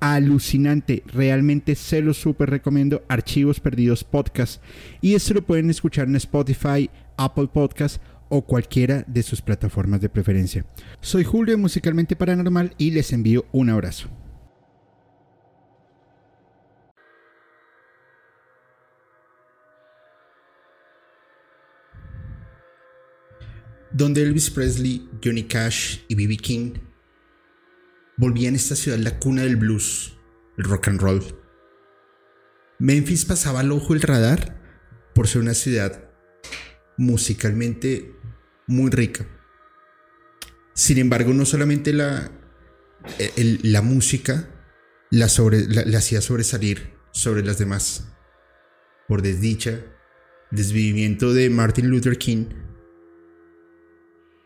alucinante. Realmente se lo súper recomiendo. Archivos Perdidos Podcast. Y esto lo pueden escuchar en Spotify, Apple Podcast o cualquiera de sus plataformas de preferencia. Soy Julio Musicalmente Paranormal y les envío un abrazo. Donde Elvis Presley, Johnny Cash y B.B. King volvía en esta ciudad la cuna del blues, el rock and roll. Memphis pasaba al ojo el radar por ser una ciudad musicalmente muy rica. Sin embargo, no solamente la, la música la, la hacía sobresalir sobre las demás. Por desdicha, desvivimiento de Martin Luther King,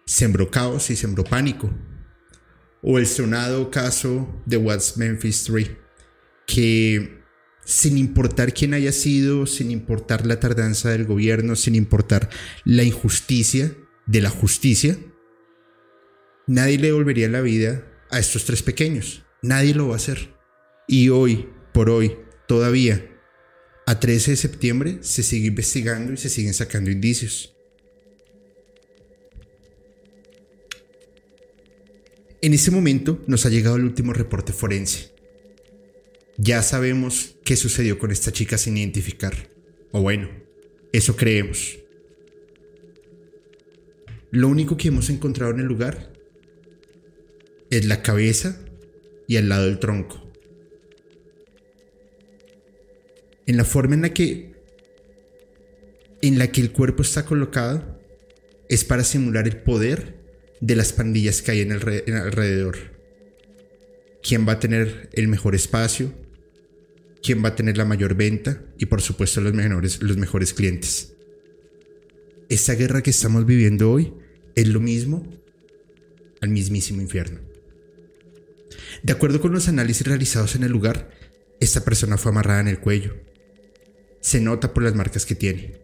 sembró caos y sembró pánico o el sonado caso de What's Memphis 3, que sin importar quién haya sido, sin importar la tardanza del gobierno, sin importar la injusticia de la justicia, nadie le devolvería la vida a estos tres pequeños. Nadie lo va a hacer. Y hoy, por hoy, todavía, a 13 de septiembre, se sigue investigando y se siguen sacando indicios. En ese momento nos ha llegado el último reporte forense. Ya sabemos qué sucedió con esta chica sin identificar. O bueno, eso creemos. Lo único que hemos encontrado en el lugar es la cabeza y al lado del tronco. En la forma en la que en la que el cuerpo está colocado es para simular el poder de las pandillas que hay en, el alrededor. ¿Quién va a tener el mejor espacio? ¿Quién va a tener la mayor venta? Y por supuesto los mejores, los mejores clientes. Esta guerra que estamos viviendo hoy es lo mismo al mismísimo infierno. De acuerdo con los análisis realizados en el lugar, esta persona fue amarrada en el cuello. Se nota por las marcas que tiene.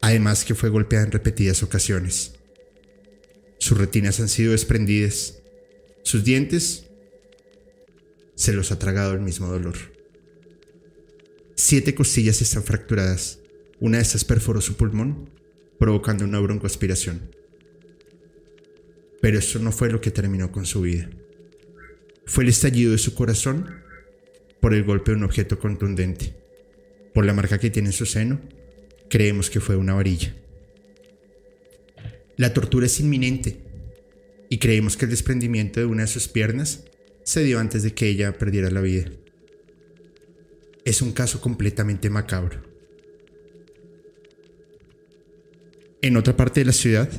Además que fue golpeada en repetidas ocasiones. Sus retinas han sido desprendidas. Sus dientes se los ha tragado el mismo dolor. Siete costillas están fracturadas. Una de estas perforó su pulmón, provocando una broncoaspiración. Pero eso no fue lo que terminó con su vida. Fue el estallido de su corazón por el golpe de un objeto contundente. Por la marca que tiene en su seno, creemos que fue una varilla. La tortura es inminente y creemos que el desprendimiento de una de sus piernas se dio antes de que ella perdiera la vida. Es un caso completamente macabro. En otra parte de la ciudad,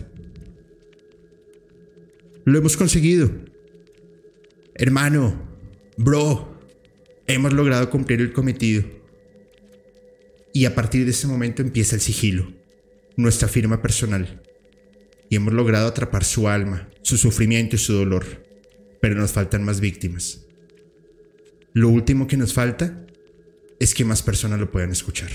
lo hemos conseguido. Hermano, bro, hemos logrado cumplir el cometido. Y a partir de ese momento empieza el sigilo, nuestra firma personal y hemos logrado atrapar su alma, su sufrimiento y su dolor, pero nos faltan más víctimas. Lo último que nos falta es que más personas lo puedan escuchar.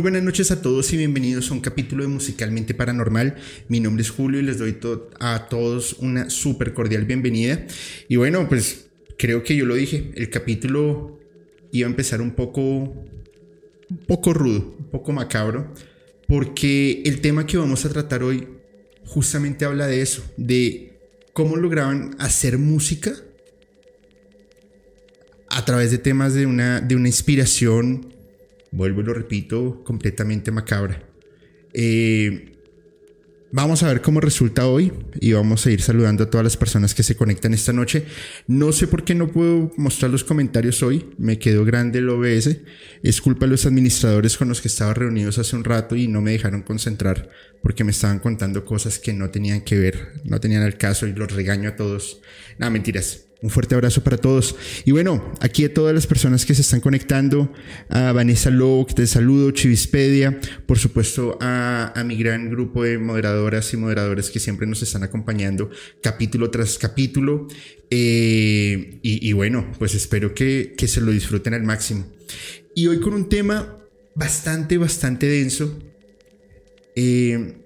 Buenas noches a todos y bienvenidos a un capítulo de Musicalmente Paranormal. Mi nombre es Julio y les doy a todos una súper cordial bienvenida. Y bueno, pues creo que yo lo dije, el capítulo iba a empezar un poco, un poco rudo, un poco macabro, porque el tema que vamos a tratar hoy justamente habla de eso, de cómo lograban hacer música a través de temas de una, de una inspiración vuelvo y lo repito, completamente macabra. Eh, Vamos a ver cómo resulta hoy y vamos a ir saludando a todas las personas que se conectan esta noche. No sé por qué no puedo mostrar los comentarios hoy, me quedó grande el OBS. Es culpa de los administradores con los que estaba reunidos hace un rato y no me dejaron concentrar porque me estaban contando cosas que no tenían que ver, no tenían el caso y los regaño a todos. Nada, mentiras. Un fuerte abrazo para todos. Y bueno, aquí a todas las personas que se están conectando, a Vanessa Lowe, te saludo, Chivispedia, por supuesto a, mi gran grupo de moderadoras y moderadores que siempre nos están acompañando capítulo tras capítulo. Eh, y, bueno, pues espero que, se lo disfruten al máximo. Y hoy con un tema bastante, bastante denso. Eh,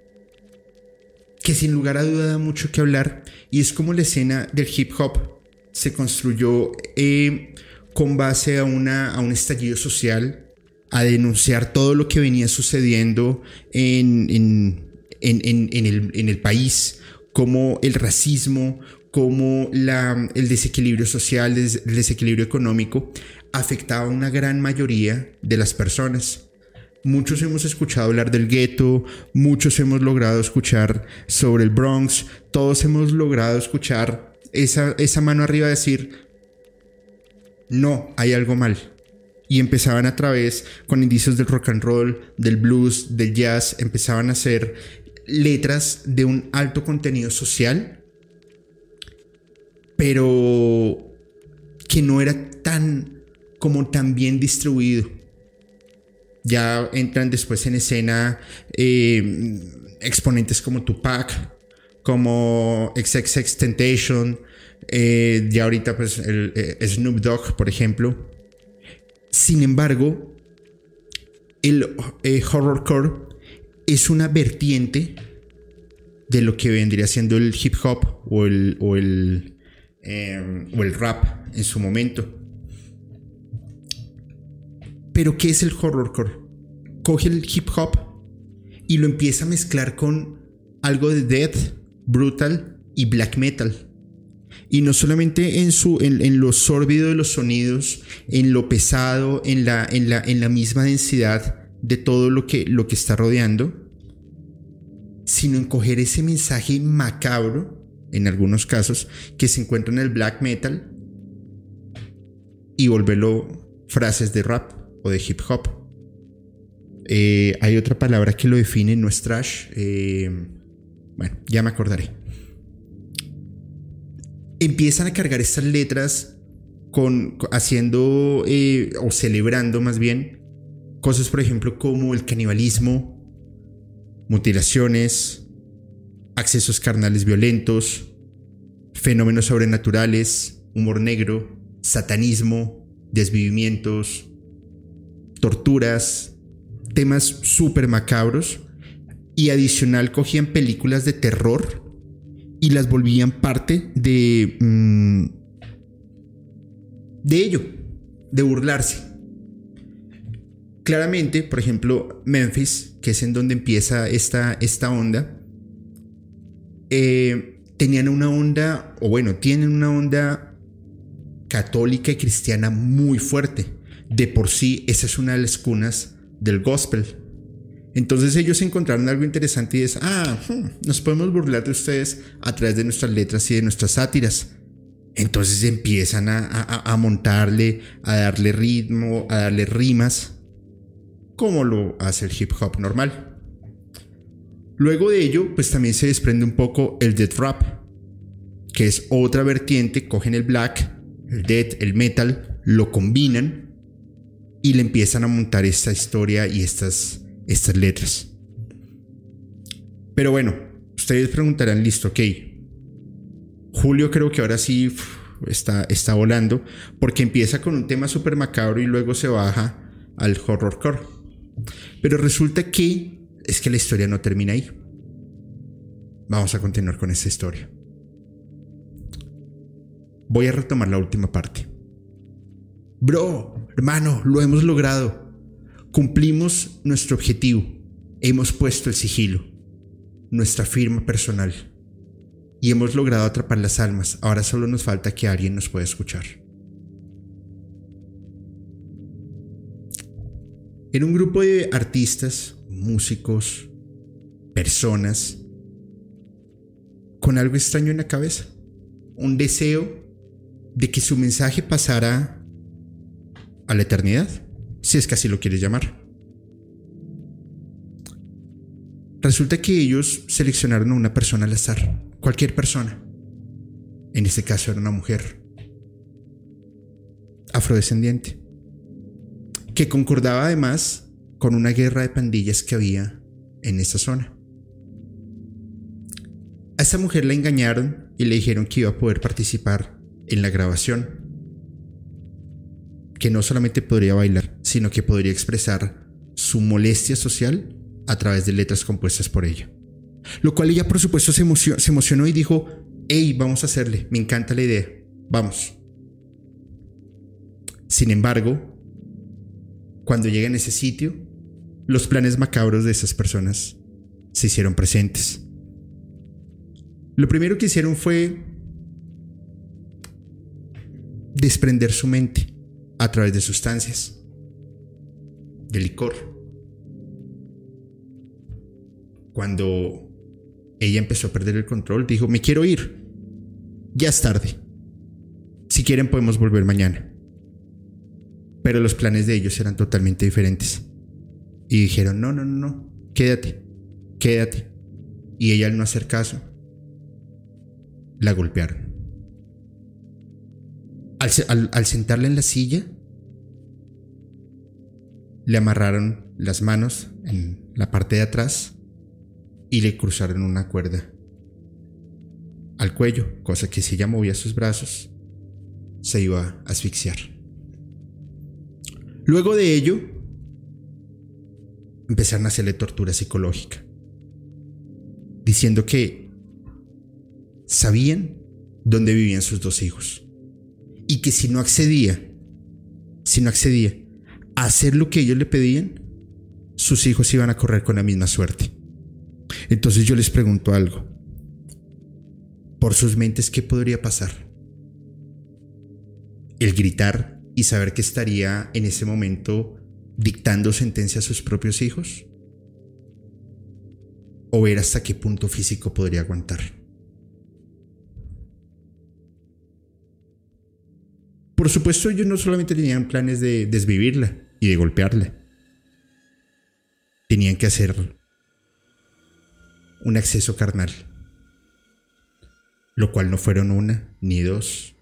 que sin lugar a duda da mucho que hablar y es como la escena del hip hop se construyó eh, con base a, una, a un estallido social, a denunciar todo lo que venía sucediendo en, en, el, en el, país, como el racismo, como la, el desequilibrio social, el desequilibrio económico, afectaba a una gran mayoría de las personas. Muchos hemos escuchado hablar del gueto, muchos hemos logrado escuchar sobre el Bronx, todos hemos logrado escuchar esa, mano arriba a decir, no, hay algo mal. Y empezaban a través, con indicios del rock and roll, del blues, del jazz, empezaban a hacer letras de un alto contenido social, pero que no era tan como tan bien distribuido. Ya entran después en escena eh, exponentes como Tupac, como XXX Tentation, eh, ya ahorita pues el, eh, Snoop Dogg, por ejemplo. Sin embargo, el eh, horrorcore es una vertiente de lo que vendría siendo el hip hop o el, o el, o el rap en su momento. Pero ¿qué es el horrorcore? Coge el hip hop y lo empieza a mezclar con algo de death, brutal y black metal. Y no solamente en, su, en, lo sórbido de los sonidos, en lo pesado, en la, en la, en la misma densidad de todo lo que, lo que está rodeando, sino en coger ese mensaje macabro, en algunos casos, que se encuentra en el black metal y volverlo frases de rap o de hip hop. Eh, hay otra palabra que lo define, no es trash. Eh, bueno, ya me acordaré. Empiezan a cargar estas letras con, haciendo eh, o celebrando más bien cosas, por ejemplo, como el canibalismo, mutilaciones, accesos carnales violentos, fenómenos sobrenaturales, humor negro, satanismo, desvivimientos, torturas, temas súper macabros y adicional cogían películas de terror y las volvían parte de mm, de ello, de burlarse. Claramente, por ejemplo, Memphis, que es en donde empieza esta, esta onda, eh, tenían una onda, o bueno, tienen una onda católica y cristiana muy fuerte. De por sí, esa es una de las cunas del gospel. Entonces ellos encontraron algo interesante y es, ah, hmm, nos podemos burlar de ustedes a través de nuestras letras y de nuestras sátiras. Entonces empiezan a, montarle, a darle ritmo, a darle rimas, como lo hace el hip hop normal. Luego de ello, pues también se desprende un poco el death rap, que es otra vertiente, cogen el black, el death, el metal, lo combinan y le empiezan a montar esta historia y estas estas letras. Pero bueno, ustedes preguntarán, listo, ok. Julio creo que ahora sí está, está volando, porque empieza con un tema súper macabro y luego se baja al horrorcore. Pero resulta que es que la historia no termina ahí. Vamos a continuar con esta historia. Voy a retomar la última parte. Bro, hermano, lo hemos logrado. Cumplimos nuestro objetivo. Hemos puesto el sigilo, nuestra firma personal. Y hemos logrado atrapar las almas. Ahora solo nos falta que alguien nos pueda escuchar. En un grupo de artistas, músicos, personas con algo extraño en la cabeza. Un deseo de que su mensaje pasara a la eternidad, si es que así lo quieres llamar. Resulta que ellos seleccionaron a una persona al azar, cualquier persona. En este caso era una mujer afrodescendiente, que concordaba además con una guerra de pandillas que había en esa zona. A esa mujer la engañaron y le dijeron que iba a poder participar en la grabación, que no solamente podría bailar, sino que podría expresar su molestia social a través de letras compuestas por ella. Lo cual ella por supuesto se, emocionó y dijo, hey, vamos a hacerle, me encanta la idea, vamos. Sin embargo, cuando llega en ese sitio, los planes macabros de esas personas se hicieron presentes. Lo primero que hicieron fue desprender su mente a través de sustancias, de licor. Cuando ella empezó a perder el control, dijo, me quiero ir. Ya es tarde. Si quieren podemos volver mañana. Pero los planes de ellos eran totalmente diferentes. Y dijeron, no, no, no, no, quédate, quédate. Y ella al no hacer caso, la golpearon. Al, al, sentarla en la silla, le amarraron las manos en la parte de atrás y le cruzaron una cuerda al cuello, cosa que si ella movía sus brazos, se iba a asfixiar. Luego de ello, empezaron a hacerle tortura psicológica, diciendo que sabían dónde vivían sus dos hijos. Y que si no accedía, si no accedía a hacer lo que ellos le pedían, sus hijos iban a correr con la misma suerte. Entonces yo les pregunto algo. Por sus mentes, ¿qué podría pasar? El gritar y saber que estaría en ese momento dictando sentencia a sus propios hijos? ¿O ver hasta qué punto físico podría aguantar? Por supuesto, ellos no solamente tenían planes de desvivirla y de golpearla. Tenían que hacer un acceso carnal. Lo cual no fueron una ni dos,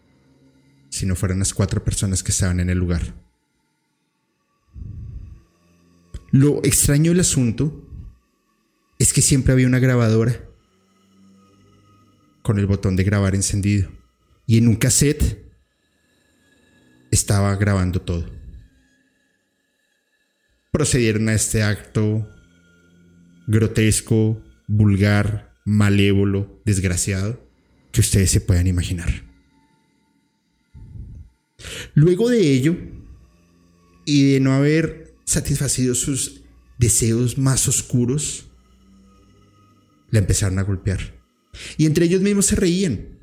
sino fueron las cuatro personas que estaban en el lugar. Lo extraño del asunto es que siempre había una grabadora con el botón de grabar encendido. Y en un cassette estaba grabando todo. Procedieron a este acto grotesco, vulgar, malévolo, desgraciado, que ustedes se puedan imaginar. Luego de ello, y de no haber satisfacido sus deseos más oscuros, la empezaron a golpear. Y entre ellos mismos se reían.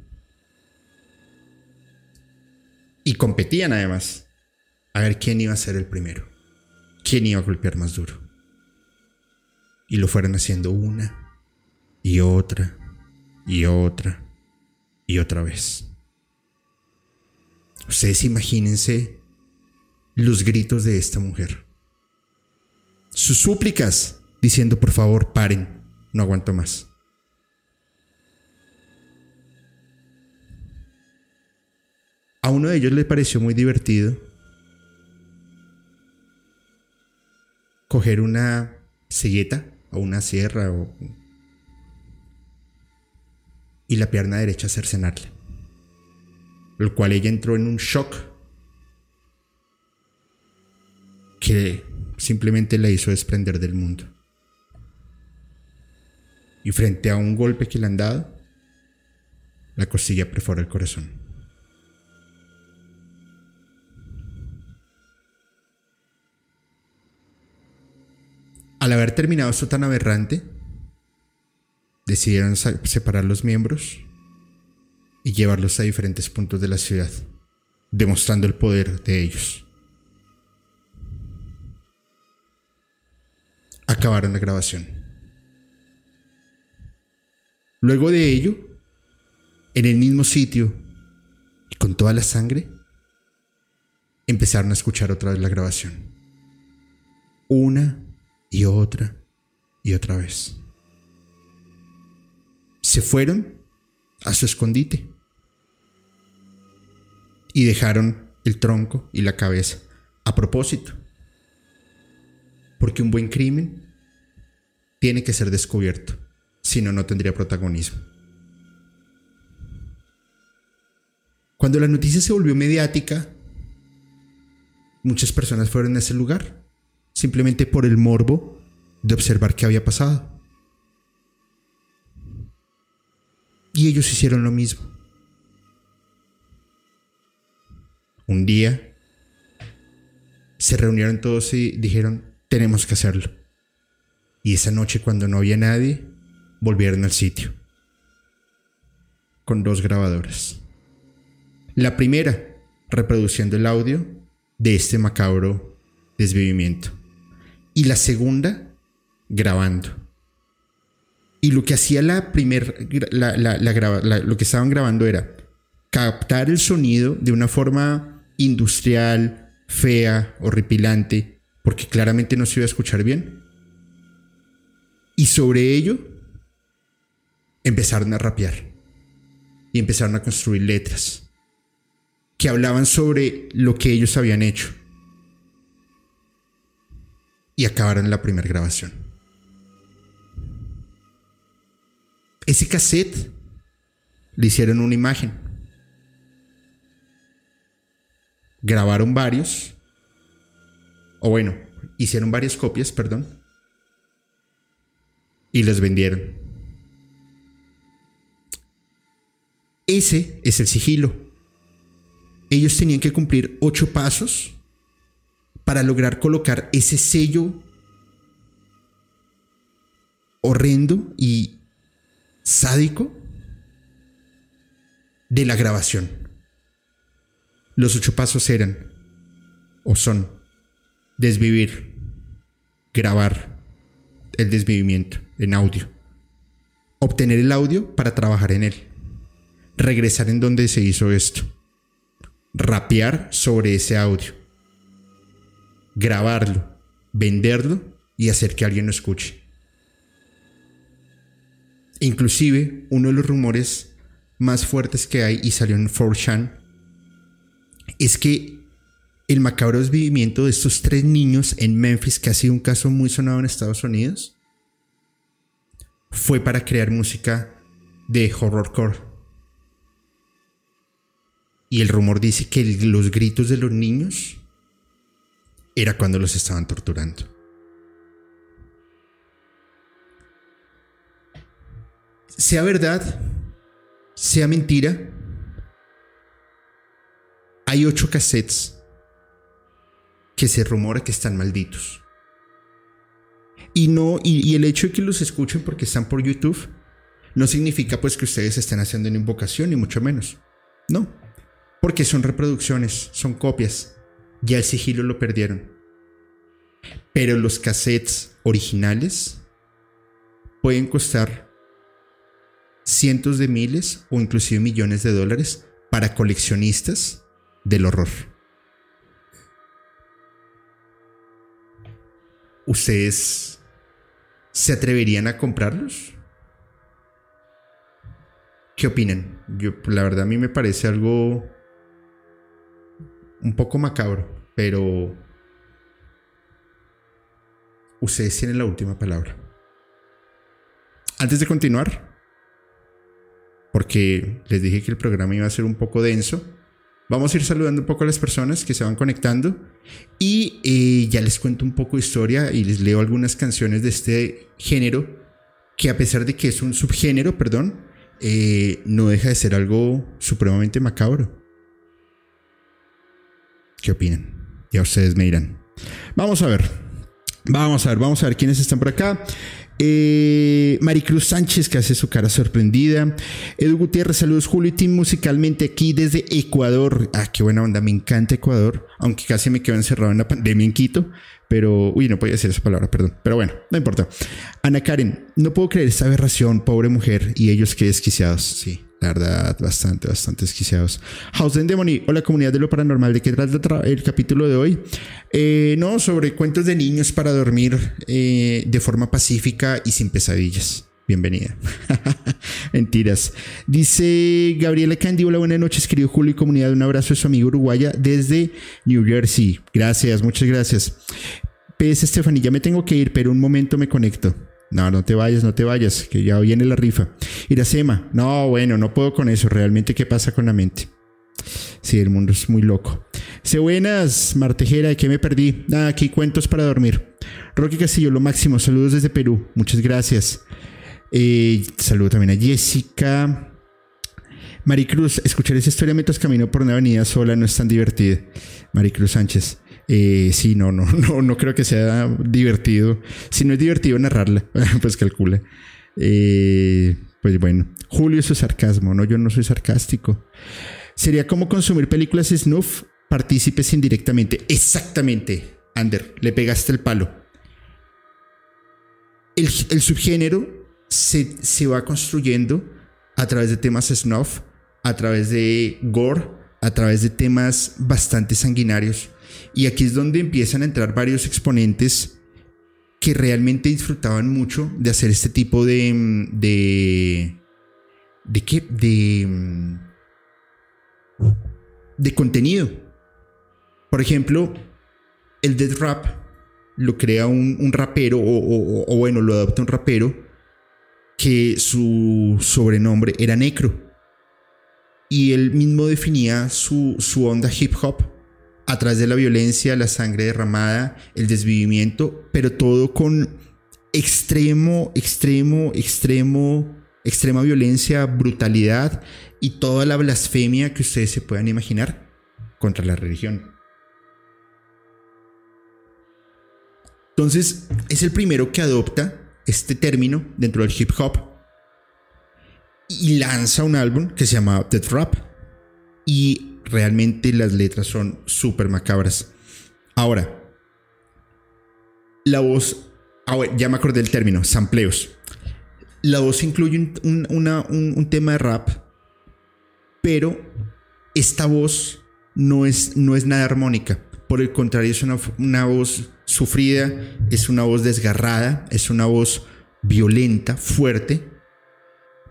Y competían además a ver quién iba a ser el primero, quién iba a golpear más duro. Y lo fueron haciendo una y otra y otra y otra vez. Ustedes imagínense los gritos de esta mujer. Sus súplicas diciendo por favor paren, no aguanto más. A uno de ellos le pareció muy divertido coger una silleta o una sierra y la pierna derecha cercenarla. Lo cual ella entró en un shock que simplemente la hizo desprender del mundo. Y frente a un golpe que le han dado, la costilla perfora el corazón. Al haber terminado esto tan aberrante, decidieron separar los miembros y llevarlos a diferentes puntos de la ciudad, demostrando el poder de ellos. Acabaron la grabación. Luego de ello, en el mismo sitio y con toda la sangre, empezaron a escuchar otra vez la grabación. Una y otra y otra vez. Se fueron a su escondite y dejaron el tronco y la cabeza a propósito. Porque un buen crimen tiene que ser descubierto, si no, no tendría protagonismo. Cuando la noticia se volvió mediática, muchas personas fueron a ese lugar, simplemente por el morbo de observar qué había pasado. Y ellos hicieron lo mismo. Un día se reunieron todos y dijeron, tenemos que hacerlo. Y esa noche cuando no había nadie, volvieron al sitio. Con dos grabadoras. La primera, reproduciendo el audio de este macabro desvivimiento. Y la segunda, grabando. Y lo que hacía la primera, lo que estaban grabando era captar el sonido de una forma industrial, fea, horripilante, porque claramente no se iba a escuchar bien. Y sobre ello empezaron a rapear y empezaron a construir letras que hablaban sobre lo que ellos habían hecho. Y acabaron la primera grabación. Ese cassette le hicieron una imagen. Grabaron varios. O bueno, hicieron varias copias, perdón. Y los vendieron. Ese es el sigilo. Ellos tenían que cumplir ocho pasos para lograr colocar ese sello horrendo y sádico de la grabación. Los ocho pasos eran, o son, desvivir, grabar el desvivimiento en audio, obtener el audio para trabajar en él, regresar en donde se hizo esto, rapear sobre ese audio, grabarlo, venderlo y hacer que alguien lo escuche. Inclusive, uno de los rumores más fuertes que hay y salió en 4chan es que el macabro desvivimiento de estos tres niños en Memphis, que ha sido un caso muy sonado en Estados Unidos, fue para crear música de horrorcore. Y el rumor dice que los gritos de los niños era cuando los estaban torturando. sea verdad, sea mentira, hay ocho cassettes que se rumora que están malditos. Y no, y, el hecho de que los escuchen porque están por YouTube no significa pues que ustedes estén haciendo una invocación, ni mucho menos. No, porque son reproducciones, son copias. Ya el sigilo lo perdieron. Pero los cassettes originales pueden costar cientos de miles o inclusive millones de dólares para coleccionistas del horror. ¿Ustedes se atreverían a comprarlos? ¿Qué opinan? Yo, la verdad, a mí me parece algo un poco macabro, pero ustedes tienen la última palabra. Antes de continuar, porque les dije que el programa iba a ser un poco denso. Vamos a ir saludando un poco a las personas que se van conectando y eh, ya les cuento un poco de historia y les leo algunas canciones de este género que a pesar de que es un subgénero, perdón, eh, no deja de ser algo supremamente macabro. ¿Qué opinan? Ya ustedes me dirán. Vamos a ver. Vamos a ver, vamos a ver quiénes están por acá. Eh, Maricruz Sánchez, que hace su cara sorprendida. Edu Gutiérrez, saludos. Julio y Tim musicalmente aquí desde Ecuador. Ah, qué buena onda, me encanta Ecuador. Aunque casi me quedo encerrado en la pandemia en Quito. Pero, uy, no podía decir esa palabra, perdón. Pero bueno, no importa. Ana Karen, no puedo creer esta aberración, pobre mujer. Y ellos qué desquiciados. Sí, La verdad, bastante, bastante desquiciados. House and Demony, hola comunidad de lo paranormal. ¿De qué trata el capítulo de hoy? Eh, no, sobre cuentos de niños para dormir eh, de forma pacífica y sin pesadillas. Bienvenida. Mentiras. Dice Gabriela Candy, hola, buenas noches, querido Julio y comunidad. Un abrazo de su amigo uruguaya desde New Jersey. Gracias, muchas gracias. PS Stephanie, ya me tengo que ir, pero un momento me conecto. No, no te vayas, no te vayas, que ya viene la rifa. Iracema, no, bueno, no puedo con eso. Realmente, ¿qué pasa con la mente? Sí, el mundo es muy loco. Sé buenas, Martejera, ¿de qué me perdí? Ah, aquí cuentos para dormir. Roque Castillo, lo máximo. Saludos desde Perú. Muchas gracias. Eh, saludo también a Jessica. Maricruz, escuchar esa historia mientras camino por una avenida sola no es tan divertido. Maricruz Sánchez. Eh, sí, no, no, no, no creo que sea divertido. Si no es divertido narrarla, pues calcula. Eh, pues bueno, Julio su sarcasmo, no, yo no soy sarcástico. Sería como consumir películas snuff, partícipes indirectamente. Exactamente, Ander, le pegaste el palo. El, subgénero se, se va construyendo a través de temas snuff, a través de gore, a través de temas bastante sanguinarios. Y aquí es donde empiezan a entrar varios exponentes que realmente disfrutaban mucho de hacer este tipo de... de ¿De qué? De... De contenido. Por ejemplo, el death rap lo crea un, rapero, o, o, bueno, lo adopta un rapero, que su sobrenombre era Necro. Y él mismo definía su, su onda hip hop a través de la violencia, la sangre derramada, el desvivimiento, pero todo con extremo, extremo, extremo, extrema violencia, brutalidad y toda la blasfemia que ustedes se puedan imaginar contra la religión. Entonces, es el primero que adopta este término dentro del hip hop y lanza un álbum que se llama Death Rap. Y realmente las letras son súper macabras. Ahora, la voz, ah, ya me acordé del término, sampleos. La voz incluye un, tema de rap, pero esta voz no es, no es nada armónica. Por el contrario, es una, una voz sufrida, es una voz desgarrada, es una voz violenta, fuerte,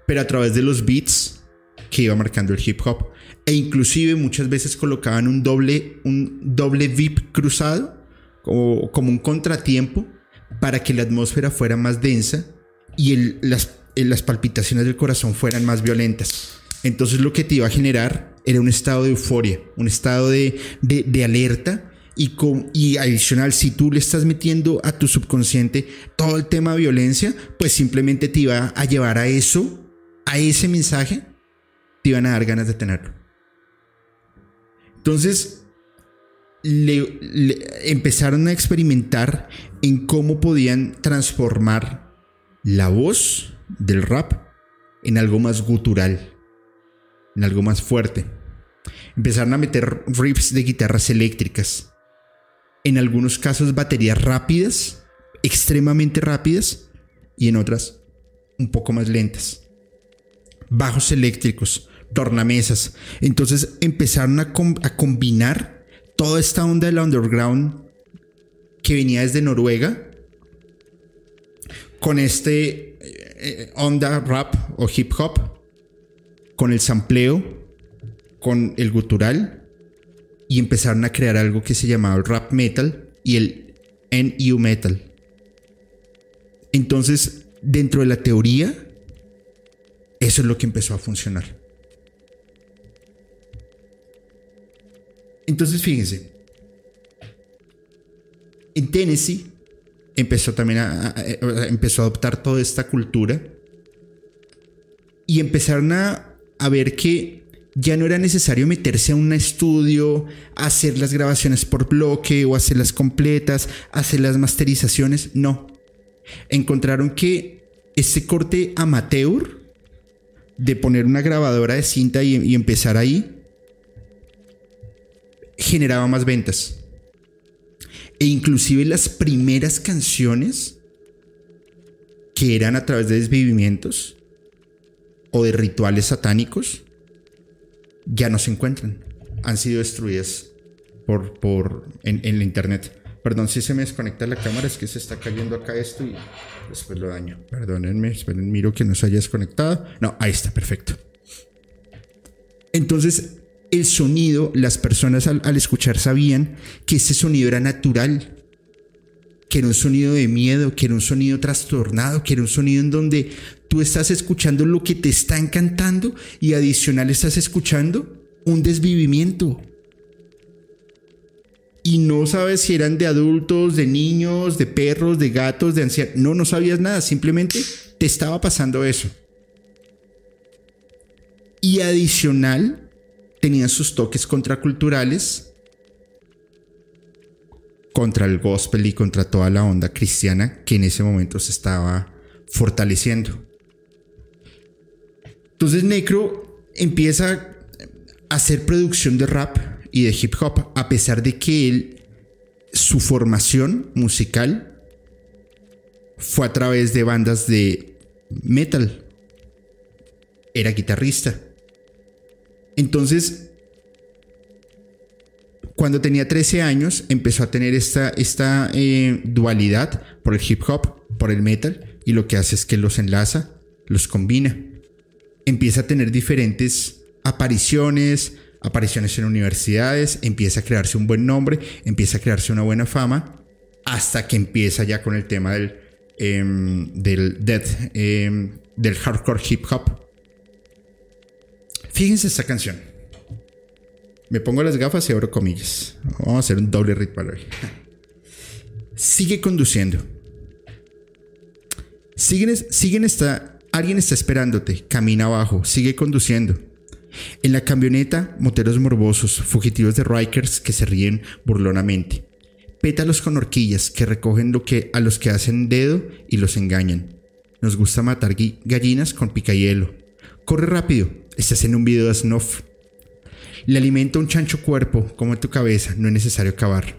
pero a través de los beats que iba marcando el hip hop e inclusive muchas veces colocaban un doble, un doble VIP cruzado como, como un contratiempo para que la atmósfera fuera más densa y las, las palpitaciones del corazón fueran más violentas. Entonces lo que te iba a generar era un estado de euforia, un estado de, de, alerta y, con, y adicional, si tú le estás metiendo a tu subconsciente todo el tema de violencia, pues simplemente te iba a llevar a eso, a ese mensaje, te iban a dar ganas de tenerlo. Entonces, empezaron a experimentar en cómo podían transformar la voz del rap en algo más gutural, en algo más fuerte. Empezaron a meter riffs de guitarras eléctricas, en algunos casos baterías rápidas, extremadamente rápidas, y en otras un poco más lentas. Bajos eléctricos, tornamesas. Entonces empezaron a, combinar toda esta onda del underground que venía desde Noruega con este eh, onda rap o hip hop, con el sampleo, con el gutural y empezaron a crear algo que se llamaba el rap metal y el NU metal. Entonces, dentro de la teoría, eso es lo que empezó a funcionar. Entonces, fíjense, en Tennessee empezó también a, empezó a adoptar toda esta cultura y empezaron a, a ver que ya no era necesario meterse a un estudio, hacer las grabaciones por bloque o hacerlas completas, hacer las masterizaciones. No. Encontraron que este corte amateur de poner una grabadora de cinta y empezar ahí generaba más ventas. E inclusive las primeras canciones que eran a través de desvivimientos o de rituales satánicos ya no se encuentran. Han sido destruidas por, por, en, en la internet. Perdón si se me desconecta la cámara, es que se está cayendo acá esto y después lo daño. Perdónenme, esperen, miro que no se haya desconectado. No, ahí está, perfecto. Entonces, el sonido, las personas al, escuchar sabían que ese sonido era natural, que era un sonido de miedo, que era un sonido trastornado, que era un sonido en donde tú estás escuchando lo que te está encantando y adicional estás escuchando un desvivimiento. Y no sabes si eran de adultos, de niños, de perros, de gatos, de ancianos. No, no sabías nada, simplemente te estaba pasando eso. Y adicional, tenían sus toques contraculturales contra el gospel y contra toda la onda cristiana que en ese momento se estaba fortaleciendo. Entonces Necro empieza a hacer producción de rap y de hip hop, a pesar de que él, su formación musical fue a través de bandas de metal. Era guitarrista. Entonces, cuando tenía 13 años, empezó a tener esta, eh, dualidad por el hip hop, por el metal, y lo que hace es que los enlaza, los combina. Empieza a tener diferentes apariciones, apariciones en universidades, empieza a crearse un buen nombre, empieza a crearse una buena fama, hasta que empieza ya con el tema del, em, death, em, del hardcore hip hop. Fíjense esta canción. Me pongo las gafas y abro comillas. Vamos a hacer un doble ritual hoy. Sigue conduciendo. Siguen, siguen está, alguien está esperándote. Camina abajo. Sigue conduciendo. En la camioneta, moteros morbosos, fugitivos de Rikers que se ríen burlonamente. Pétalos con horquillas que recogen lo que, a los que hacen dedo y los engañan. Nos gusta matar gallinas con picahielo. Corre rápido, estás en un video de Snuff. Le alimenta un chancho cuerpo como tu cabeza, no es necesario cavar.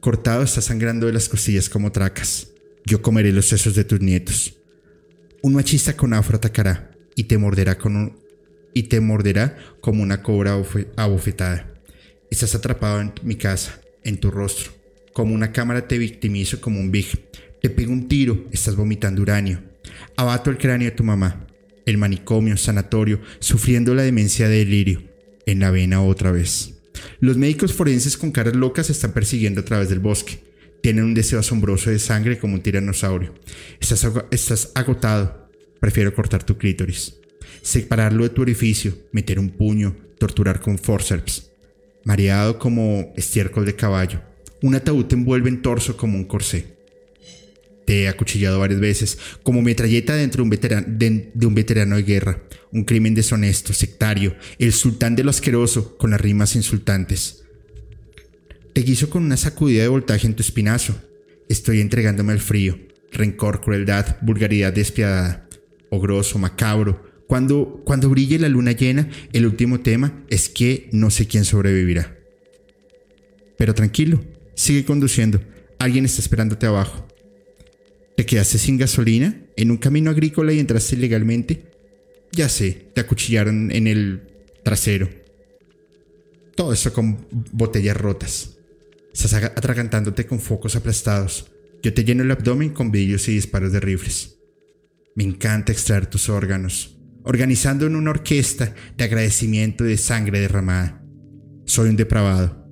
Cortado está sangrando de las costillas como tracas. Yo comeré los sesos de tus nietos. Un machista con afro atacará y te morderá con un, y te morderá como una cobra abofetada. Estás atrapado en mi casa, en tu rostro. Como una cámara te victimizo como un big. Te pego un tiro, estás vomitando uranio. Abato el cráneo de tu mamá. El manicomio, sanatorio, sufriendo la demencia de delirio. En la vena otra vez. Los médicos forenses con caras locas están persiguiendo a través del bosque. Tienen un deseo asombroso de sangre como un tiranosaurio. Estás, agotado. Prefiero cortar tu clítoris separarlo de tu orificio, meter un puño, torturar con forceps, mareado como estiércol de caballo. Un ataúd te envuelve en torso como un corsé. Te he acuchillado varias veces, como metralleta dentro de un, veterano, de, guerra. Un crimen deshonesto, sectario, el sultán de lo asqueroso, con las rimas insultantes. Te guiso con una sacudida de voltaje en tu espinazo. Estoy entregándome al frío, rencor, crueldad, vulgaridad despiadada, ogroso, macabro, cuando, cuando brille la luna llena, el último tema es que no sé quién sobrevivirá. Pero tranquilo, sigue conduciendo. Alguien está esperándote abajo. ¿Te quedaste sin gasolina en un camino agrícola y entraste ilegalmente? Ya sé, te acuchillaron en el trasero. Todo eso con botellas rotas. Estás atragantándote con focos aplastados. Yo te lleno el abdomen con brillos y disparos de rifles. Me encanta extraer tus órganos organizando en una orquesta de agradecimiento de sangre derramada. Soy un depravado.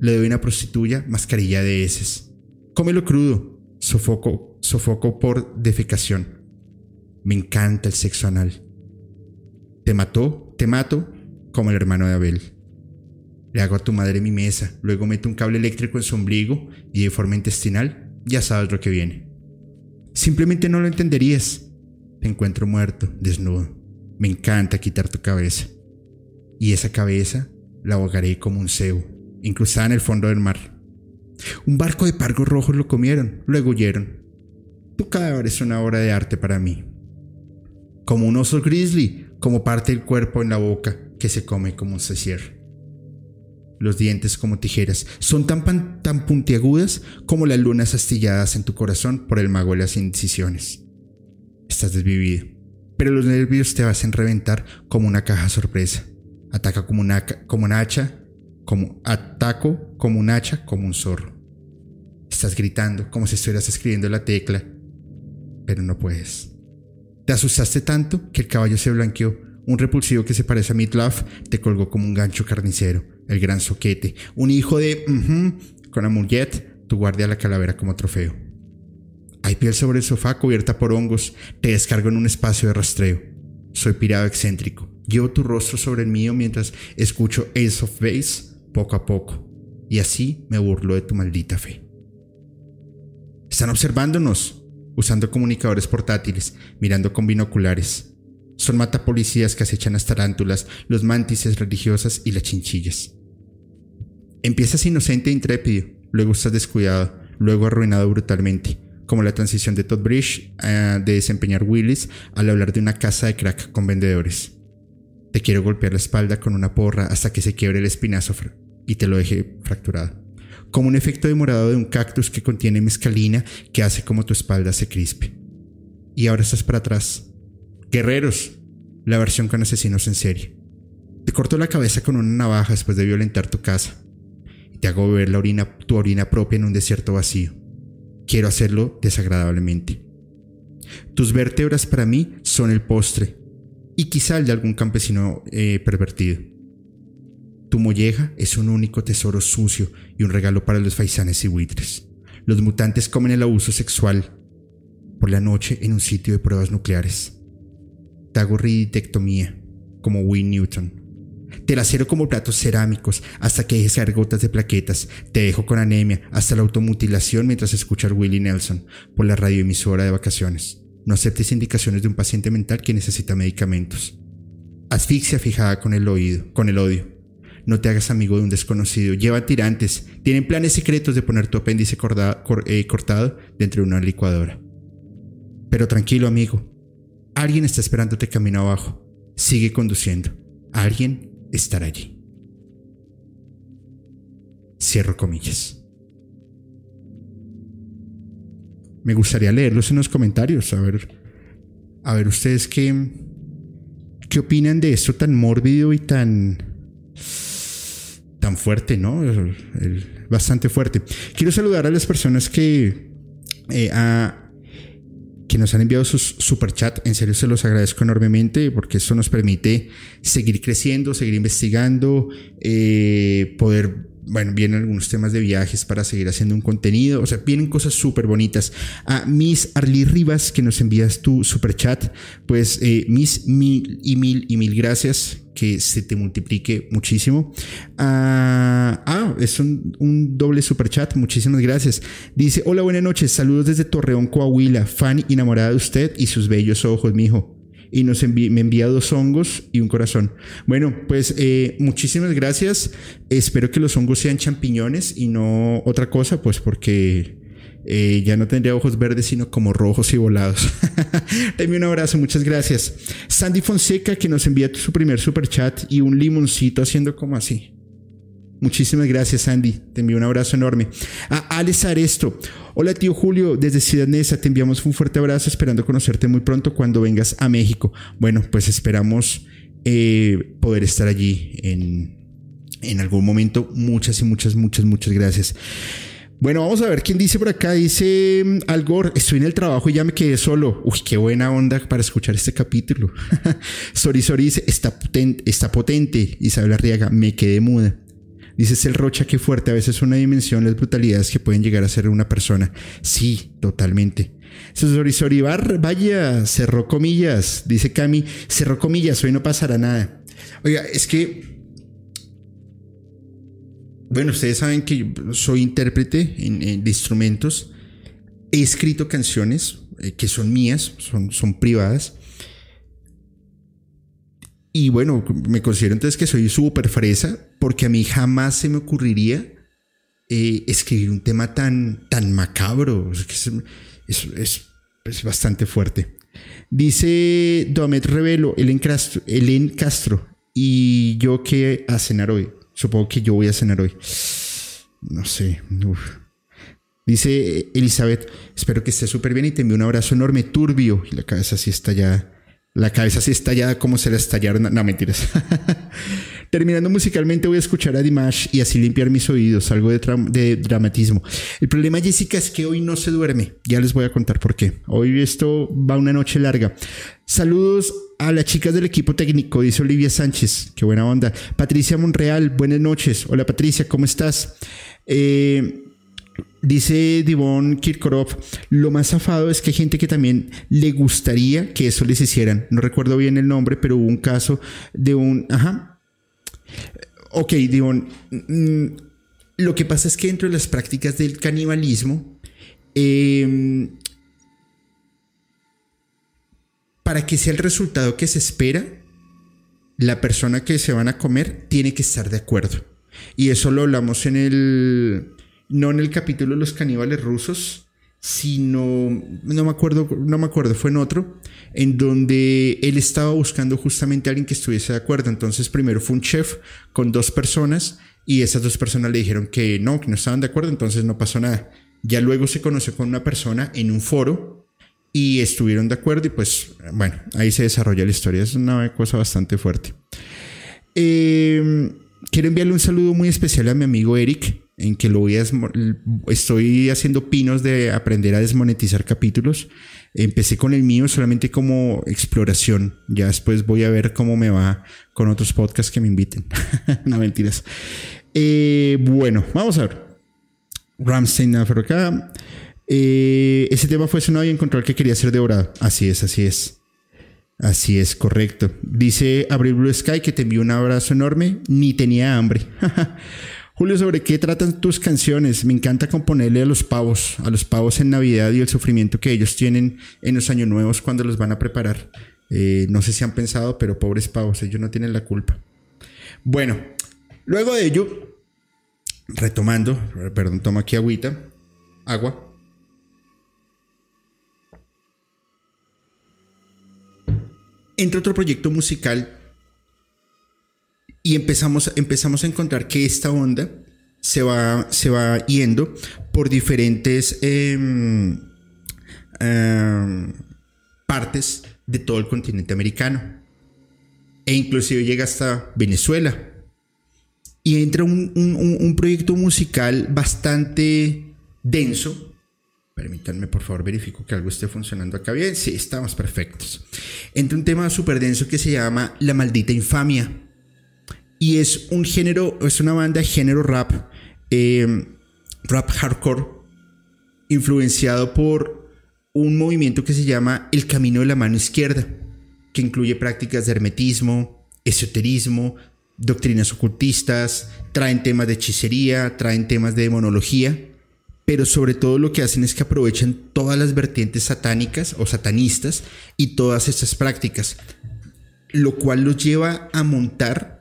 Le doy una prostituya mascarilla de heces. Cómelo crudo, sofoco, sofoco por defecación. Me encanta el sexo anal. Te mató, te mato como el hermano de Abel. Le hago a tu madre mi mesa, luego meto un cable eléctrico en su ombligo y de forma intestinal ya sabes lo que viene. Simplemente no lo entenderías te encuentro muerto, desnudo. Me encanta quitar tu cabeza. Y esa cabeza la ahogaré como un cebo, incrustada en el fondo del mar. Un barco de pargos rojos lo comieron, luego huyeron. Tu cadáver es una obra de arte para mí. Como un oso grizzly, como parte del cuerpo en la boca que se come como un cecier. Los dientes como tijeras son tan, tan puntiagudas como las lunas astilladas en tu corazón por el mago de las incisiones estás desvivido. pero los nervios te hacen reventar como una caja sorpresa. Ataca como una, como una hacha, como ataco como un hacha, como un zorro. Estás gritando como si estuvieras escribiendo la tecla, pero no puedes. Te asustaste tanto que el caballo se blanqueó. Un repulsivo que se parece a Midlove te colgó como un gancho carnicero. El gran soquete. Un hijo de... con amullet, tu guardia la calavera como trofeo. Hay piel sobre el sofá cubierta por hongos. Te descargo en un espacio de rastreo. Soy pirado excéntrico. Llevo tu rostro sobre el mío mientras escucho Ace of Base poco a poco. Y así me burlo de tu maldita fe. Están observándonos, usando comunicadores portátiles, mirando con binoculares. Son matapolicías que acechan las tarántulas, los mantises religiosas y las chinchillas. Empiezas inocente e intrépido, luego estás descuidado, luego arruinado brutalmente, como la transición de Todd Bridge eh, de desempeñar Willis al hablar de una casa de crack con vendedores. Te quiero golpear la espalda con una porra hasta que se quiebre el espinazo y te lo deje fracturado como un efecto demorado de un cactus que contiene mescalina que hace como tu espalda se crispe. Y ahora estás para atrás. Guerreros, la versión con asesinos en serie. Te corto la cabeza con una navaja después de violentar tu casa. Y te hago beber la tu orina propia en un desierto vacío. Quiero hacerlo desagradablemente. Tus vértebras para mí son el postre y quizá el de algún campesino eh, pervertido. Tu molleja es un único tesoro sucio y un regalo para los faisanes y buitres. Los mutantes comen el abuso sexual por la noche en un sitio de pruebas nucleares. Te hago ridicectomía, como Win Newton. Te lacero como platos cerámicos hasta que dejes caer gotas de plaquetas. Te dejo con anemia hasta la automutilación mientras escuchas Willie Nelson por la radioemisora de vacaciones. No aceptes indicaciones de un paciente mental que necesita medicamentos. Asfixia fijada con el oído, con el odio. No te hagas amigo de un desconocido. Lleva tirantes. Tienen planes secretos de poner tu apéndice eh, cortado dentro de una licuadora. Pero tranquilo, amigo. Alguien está esperándote camino abajo. Sigue conduciendo. Alguien estará allí. Cierro comillas. Me gustaría leerlos en los comentarios, a ver, a ver ustedes qué, qué opinan de esto tan mórbido y tan tan fuerte, ¿no? bastante fuerte. Quiero saludar a las personas que, eh, que nos han enviado sus super chat. En serio, se los agradezco enormemente porque eso nos permite seguir creciendo, seguir investigando, eh, poder bueno, vienen algunos temas de viajes para seguir haciendo un contenido. O sea, vienen cosas súper bonitas. A Miss Arly Rivas, que nos envías tu super chat, pues eh, Miss mil y mil y mil gracias. Que se te multiplique muchísimo. ah, es un, un, doble super chat. Muchísimas gracias. Dice: Hola, buenas noches. Saludos desde Torreón, Coahuila. Fan enamorada de usted y sus bellos ojos, mijo y nos me envía dos hongos y un corazón. Bueno, pues eh, muchísimas gracias. Espero que los hongos sean champiñones y no otra cosa, pues porque eh, ya no tendría ojos verdes, sino como rojos y volados. Dame un abrazo, muchas gracias. Sandy Fonseca, que nos envía su primer super chat y un limoncito haciendo como así. Muchísimas gracias, Andy. Te envío un abrazo enorme. A Alex Aresto. Hola, tío Julio. Desde Ciudad Neza te enviamos un fuerte abrazo, esperando conocerte muy pronto cuando vengas a México. Bueno, pues esperamos eh, poder estar allí en, en algún momento. Muchas y muchas, muchas, muchas gracias. Bueno, vamos a ver quién dice por acá. Dice mm, Algor, estoy en el trabajo y ya me quedé solo. Uy, qué buena onda para escuchar este capítulo. Sori Sori dice, está potente, está potente. Isabel Arriaga, me quedé muda. Dices el Rocha, qué fuerte, a veces una dimensión, las brutalidades que pueden llegar a ser una persona. Sí, totalmente. Soribar, vaya, cerró comillas, dice Cami, cerró comillas, hoy no pasará nada. Oiga, es que, bueno, ustedes saben que soy intérprete en, de instrumentos, he escrito canciones eh, que son mías, son, son privadas, y bueno, me considero entonces que soy súper fresa, porque a mí jamás se me ocurriría eh, escribir un tema tan, tan macabro. Es, es, es, bastante fuerte. Dice Domet Revelo, Elen Castro, Castro, y yo qué a cenar hoy. Supongo que yo voy a cenar hoy. No sé. Dice Elizabeth, espero que esté súper bien y te envío un abrazo enorme, turbio. Y la cabeza así está ya La cabeza así estallada como se le estallaron. No, mentiras. Terminando musicalmente voy a escuchar a Dimash y así limpiar mis oídos, algo de, de, dramatismo. El problema, Jessica, es que hoy no se duerme. Ya les voy a contar por qué. Hoy esto va una noche larga. Saludos a las chicas del equipo técnico, dice Olivia Sánchez. Qué buena onda. Patricia Monreal, buenas noches. Hola Patricia, ¿cómo estás? Eh, Dice Divon Kirkorov, lo más zafado es que hay gente que también le gustaría que eso les hicieran. No recuerdo bien el nombre, pero hubo un caso de un... Ajá. Ok, Divon. Mm, lo que pasa es que dentro de las prácticas del canibalismo, em, para que sea el resultado que se espera, la persona que se van a comer tiene que estar de acuerdo. Y eso lo hablamos en el no en el capítulo de los caníbales rusos, sino, no me acuerdo, no me acuerdo, fue en otro, en donde él estaba buscando justamente a alguien que estuviese de acuerdo. Entonces primero fue un chef con dos personas y esas dos personas le dijeron que no, que no estaban de acuerdo, entonces no pasó nada. Ya luego se conoció con una persona en un foro y estuvieron de acuerdo y pues bueno, ahí se desarrolla la historia. Es una cosa bastante fuerte. Eh, quiero enviarle un saludo muy especial a mi amigo Eric, en que lo voy a estoy haciendo pinos de aprender a desmonetizar capítulos. Empecé con el mío solamente como exploración. Ya después voy a ver cómo me va con otros podcasts que me inviten. no mentiras. Eh, bueno, vamos a ver. Ramstein acá. Eh, ese tema fue sonado y encontró que quería ser devorado. Así es, así es. Así es, correcto. Dice Abril Blue Sky que te envió un abrazo enorme. Ni tenía hambre. Julio, ¿sobre qué tratan tus canciones? Me encanta componerle a los pavos, a los pavos en Navidad y el sufrimiento que ellos tienen en los años nuevos cuando los van a preparar. Eh, no sé si han pensado, pero pobres pavos, ellos no tienen la culpa. Bueno, luego de ello, retomando, perdón, tomo aquí agüita, agua. Entra otro proyecto musical y empezamos, empezamos a encontrar que esta onda se va, se va yendo por diferentes em, em, partes de todo el continente americano. E inclusive llega hasta Venezuela. Y entra un, un proyecto musical bastante denso. Permítanme, por favor, verifico que algo esté funcionando acá bien. Sí, estamos perfectos. Entra un tema súper denso que se llama La maldita infamia y es un género, es una banda género rap, em, rap hardcore, influenciado por un movimiento que se llama El Camino de la Mano Izquierda, que incluye prácticas de hermetismo, esoterismo, doctrinas ocultistas, traen temas de hechicería, traen temas de demonología, pero sobre todo lo que hacen es que aprovechan todas las vertientes satánicas o satanistas y todas estas prácticas, lo cual los lleva a montar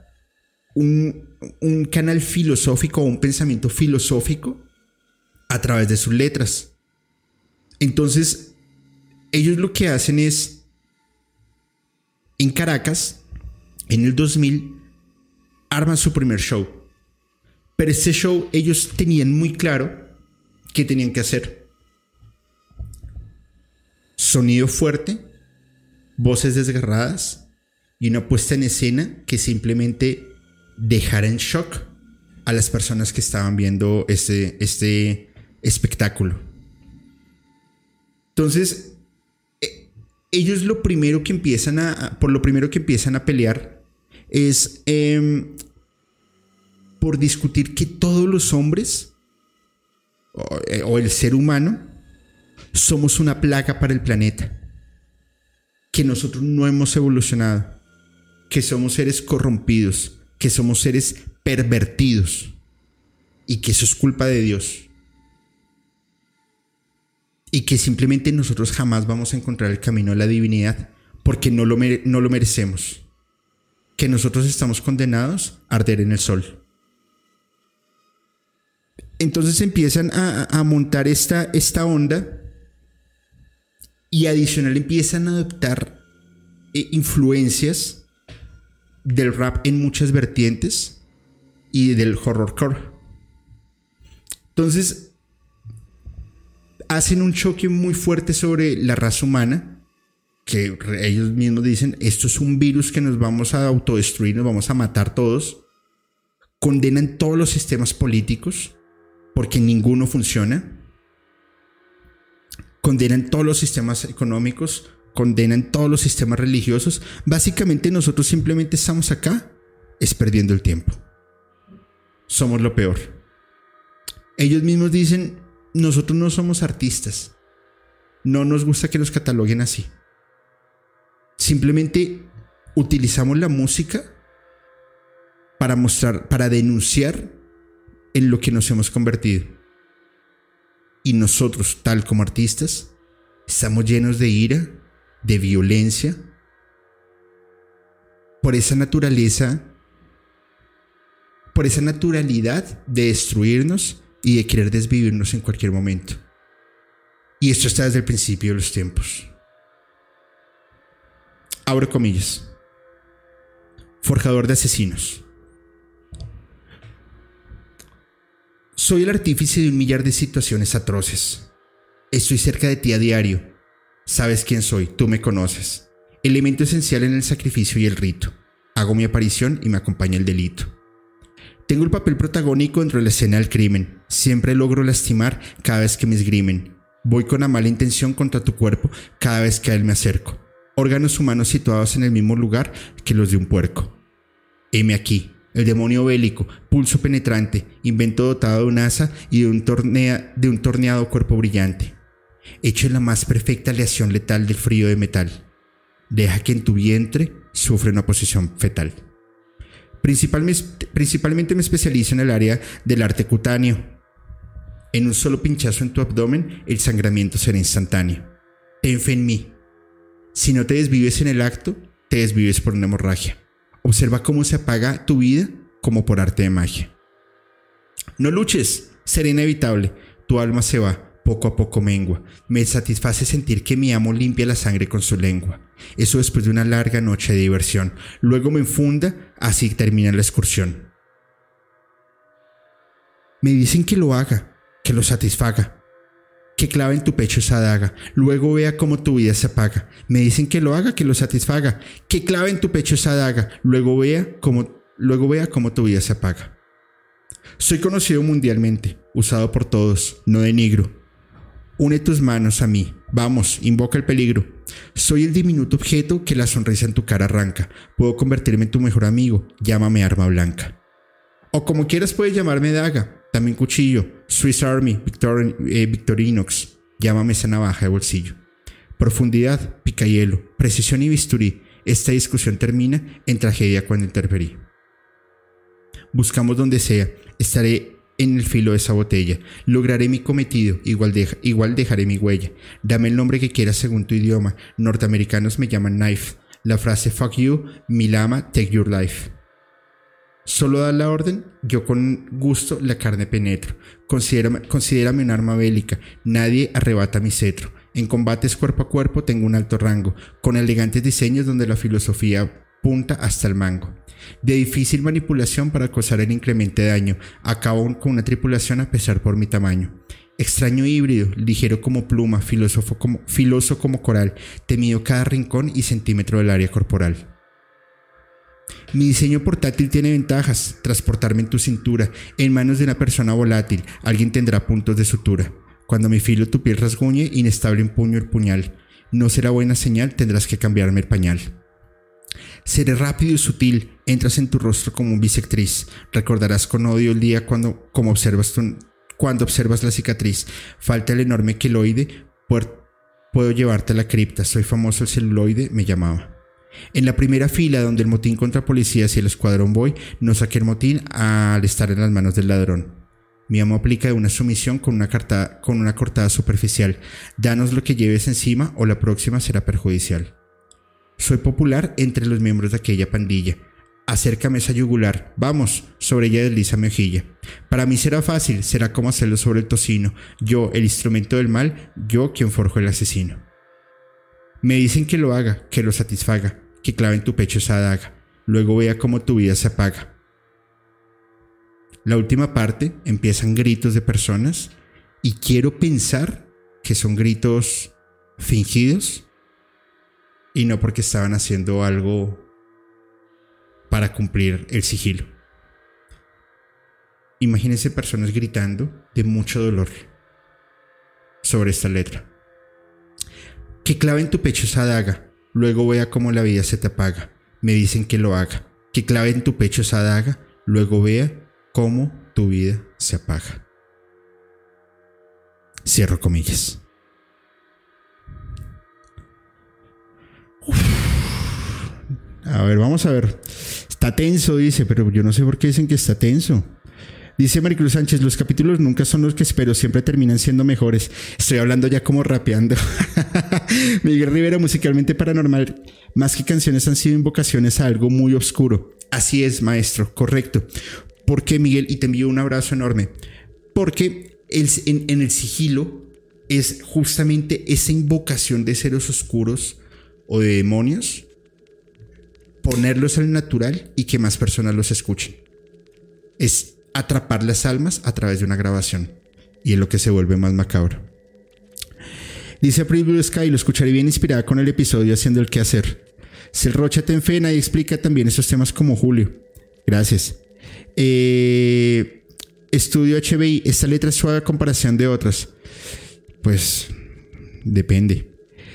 un, canal filosófico o un pensamiento filosófico a través de sus letras. Entonces, ellos lo que hacen es, en Caracas, en el 2000, arman su primer show. Pero ese show ellos tenían muy claro qué tenían que hacer. Sonido fuerte, voces desgarradas y una puesta en escena que simplemente dejar en shock a las personas que estaban viendo este, este espectáculo. Entonces, eh, ellos lo primero que empiezan a, por lo primero que empiezan a pelear es em, por discutir que todos los hombres o, eh, o el ser humano somos una plaga para el planeta, que nosotros no hemos evolucionado, que somos seres corrompidos, que somos seres pervertidos y que eso es culpa de Dios. Y que simplemente nosotros jamás vamos a encontrar el camino a la divinidad porque no lo, no lo merecemos. Que nosotros estamos condenados a arder en el sol. Entonces empiezan a, montar esta, esta onda y adicional empiezan a adoptar eh, influencias del rap en muchas vertientes y del horrorcore. Entonces, hacen un choque muy fuerte sobre la raza humana que ellos mismos dicen, esto es un virus que nos vamos a autodestruir, nos vamos a matar todos, condenan todos los sistemas políticos porque ninguno funciona, condenan todos los sistemas económicos, condenan todos los sistemas religiosos. Básicamente nosotros simplemente estamos acá, es perdiendo el tiempo. Somos lo peor. Ellos mismos dicen, nosotros no somos artistas. No nos gusta que nos cataloguen así. Simplemente utilizamos la música para mostrar, para denunciar en lo que nos hemos convertido. Y nosotros, tal como artistas, estamos llenos de ira, de violencia, por esa naturaleza, por esa naturalidad de destruirnos y de querer desvivirnos en cualquier momento. Y esto está desde el principio de los tiempos. Abro comillas. Forjador de asesinos. Soy el artífice de un millar de situaciones atroces. Estoy cerca de ti a diario. Sabes quién soy, tú me conoces. Elemento esencial en el sacrificio y el rito. Hago mi aparición y me acompaña el delito. Tengo el papel protagónico dentro de la escena del crimen. Siempre logro lastimar cada vez que me esgrimen. Voy con la mala intención contra tu cuerpo cada vez que a él me acerco órganos humanos situados en el mismo lugar que los de un puerco. Heme aquí, el demonio bélico, pulso penetrante, invento dotado de un asa y de un, de un torneado cuerpo brillante, hecho en la más perfecta aleación letal del frío de metal. Deja que en tu vientre sufra una posición fetal. Principalmente, principalmente me especializo en el área del arte cutáneo. En un solo pinchazo en tu abdomen, el sangramiento será instantáneo. Ten fe en mí, si no te desvives en el acto, te desvives por una hemorragia. Observa cómo se apaga tu vida como por arte de magia. No luches, será inevitable. Tu alma se va, poco a poco mengua. Me satisface sentir que mi amo limpia la sangre con su lengua. Eso después de una larga noche de diversión. Luego me enfunda, así termina la excursión. Me dicen que lo haga, que lo satisfaga, que clave en tu pecho esa daga, luego vea cómo tu vida se apaga. Me dicen que lo haga, que lo satisfaga, que clave en tu pecho esa daga, luego vea cómo, luego vea cómo tu vida se apaga. Soy conocido mundialmente, usado por todos, no de negro. Une tus manos a mí, vamos, invoca el peligro. Soy el diminuto objeto que la sonrisa en tu cara arranca. Puedo convertirme en tu mejor amigo, llámame arma blanca. O como quieras puedes llamarme daga, también cuchillo, Swiss Army, eh, Victorinox, llámame esa navaja de bolsillo. Profundidad, picayelo, precisión y bisturí. Esta discusión termina en tragedia cuando interferí. Buscamos donde sea, estaré en el filo de esa botella. Lograré mi cometido, igual, dejaré mi huella. Dame el nombre que quieras según tu idioma. Norteamericanos me llaman knife. La frase fuck you, mi lama, take your life. Solo da la orden, yo con gusto la carne penetro. Considérame, considérame un arma bélica, nadie arrebata mi cetro. En combates cuerpo a cuerpo tengo un alto rango, con elegantes diseños donde la filosofía punta hasta el mango. De difícil manipulación para causar el incremente daño, acabo con una tripulación a pesar por mi tamaño. Extraño híbrido, ligero como pluma, filósofo como, filoso como coral, temido cada rincón y centímetro del área corporal. Mi diseño portátil tiene ventajas, transportarme en tu cintura, en manos de una persona volátil, alguien tendrá puntos de sutura. Cuando mi filo tu piel rasguñe, inestable empuño el puñal. No será buena señal, tendrás que cambiarme el pañal. Seré rápido y sutil, entras en tu rostro como un bisectriz. Recordarás con odio el día cuando, observas cuando observas la cicatriz. Falta el enorme queloide, puedo llevarte a la cripta, soy famoso el celuloide, me llamaba. En la primera fila donde el motín contra policías y el escuadrón voy, no saqué el motín al estar en las manos del ladrón. Mi amo aplica una sumisión con una, con una cortada superficial. Danos lo que lleves encima o la próxima será perjudicial. Soy popular entre los miembros de aquella pandilla. Acércame esa yugular. Vamos, sobre ella desliza mi hojilla. Para mí será fácil, será como hacerlo sobre el tocino. Yo, el instrumento del mal, yo quien forjo el asesino. Me dicen que lo haga, que lo satisfaga que clave en tu pecho esa daga. Luego vea cómo tu vida se apaga. La última parte empiezan gritos de personas y quiero pensar que son gritos fingidos y no porque estaban haciendo algo para cumplir el sigilo. Imagínense personas gritando de mucho dolor sobre esta letra. Que clave en tu pecho esa daga, luego vea cómo la vida se te apaga. Me dicen que lo haga. Que clave en tu pecho esa daga, luego vea cómo tu vida se apaga. Cierro comillas. A ver, vamos a ver. Está tenso, dice, pero yo no sé por qué dicen que está tenso. Dice Maricruz Sánchez, los capítulos nunca son los que espero, siempre terminan siendo mejores. Estoy hablando ya como rapeando. Miguel Rivera, musicalmente paranormal, más que canciones han sido invocaciones a algo muy oscuro. Así es, maestro, correcto. ¿Por qué, Miguel? Y te envío un abrazo enorme. Porque en el sigilo es justamente esa invocación de seres oscuros o de demonios, ponerlos al natural y que más personas los escuchen. Es atrapar las almas a través de una grabación. Y es lo que se vuelve más macabro. Dice Blue Sky, lo escucharé bien inspirada con el episodio haciendo el que hacer. Se Rocha te enfena y explica también esos temas como Julio. Gracias. Eh, estudio HBI, esta letra es suave a comparación de otras. Pues depende.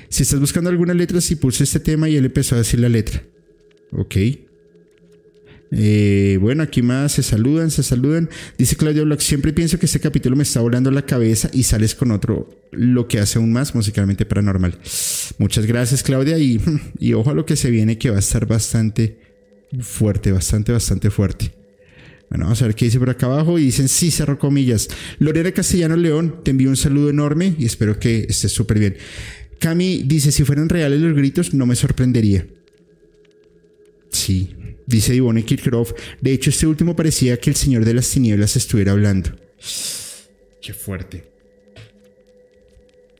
Si estás buscando alguna letra, si puse este tema y él empezó a decir la letra. Ok. Eh, bueno, aquí más se saludan, se saludan. Dice Claudio Block, siempre pienso que este capítulo me está volando la cabeza y sales con otro, lo que hace aún más musicalmente paranormal. Muchas gracias Claudia y, y ojo a lo que se viene que va a estar bastante fuerte, bastante, bastante fuerte. Bueno, vamos a ver qué dice por acá abajo. Y dicen, sí, cerro comillas. Lorena Castellano León, te envío un saludo enorme y espero que estés súper bien. Cami dice, si fueran reales los gritos, no me sorprendería. Sí, dice Ivone Kirchhoff. De hecho, este último parecía que el Señor de las Tinieblas estuviera hablando. Qué fuerte.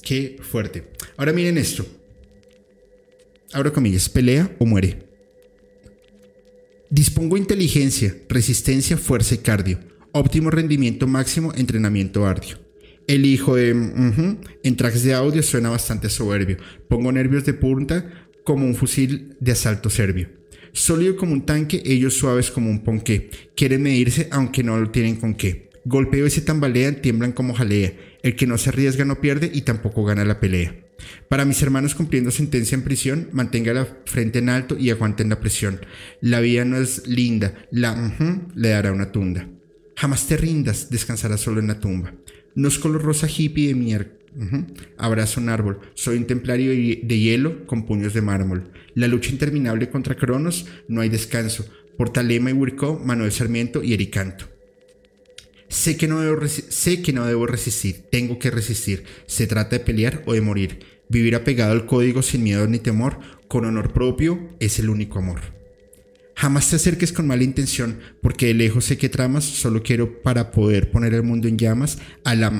Qué fuerte. Ahora miren esto. Abro comillas, pelea o muere. Dispongo inteligencia, resistencia, fuerza y cardio. Óptimo rendimiento máximo, entrenamiento arduo. El hijo de... en tracks de audio suena bastante soberbio. Pongo nervios de punta como un fusil de asalto serbio. Sólido como un tanque, ellos suaves como un ponqué. Quieren medirse aunque no lo tienen con qué. Golpeo y se tambalean, tiemblan como jalea. El que no se arriesga no pierde y tampoco gana la pelea. Para mis hermanos cumpliendo sentencia en prisión, mantenga la frente en alto y aguanten la presión. La vida no es linda, la le dará una tunda. Jamás te rindas, descansarás solo en la tumba. No es color rosa hippie de mierda Abrazo un árbol. Soy un templario de hielo con puños de mármol. La lucha interminable contra Cronos, no hay descanso. Portalema y Wurko, Manuel Sarmiento y Ericanto. Sé que, no debo sé que no debo resistir, tengo que resistir. Se trata de pelear o de morir. Vivir apegado al código sin miedo ni temor, con honor propio, es el único amor. Jamás te acerques con mala intención, porque de lejos sé que tramas, solo quiero para poder poner el mundo en llamas, a la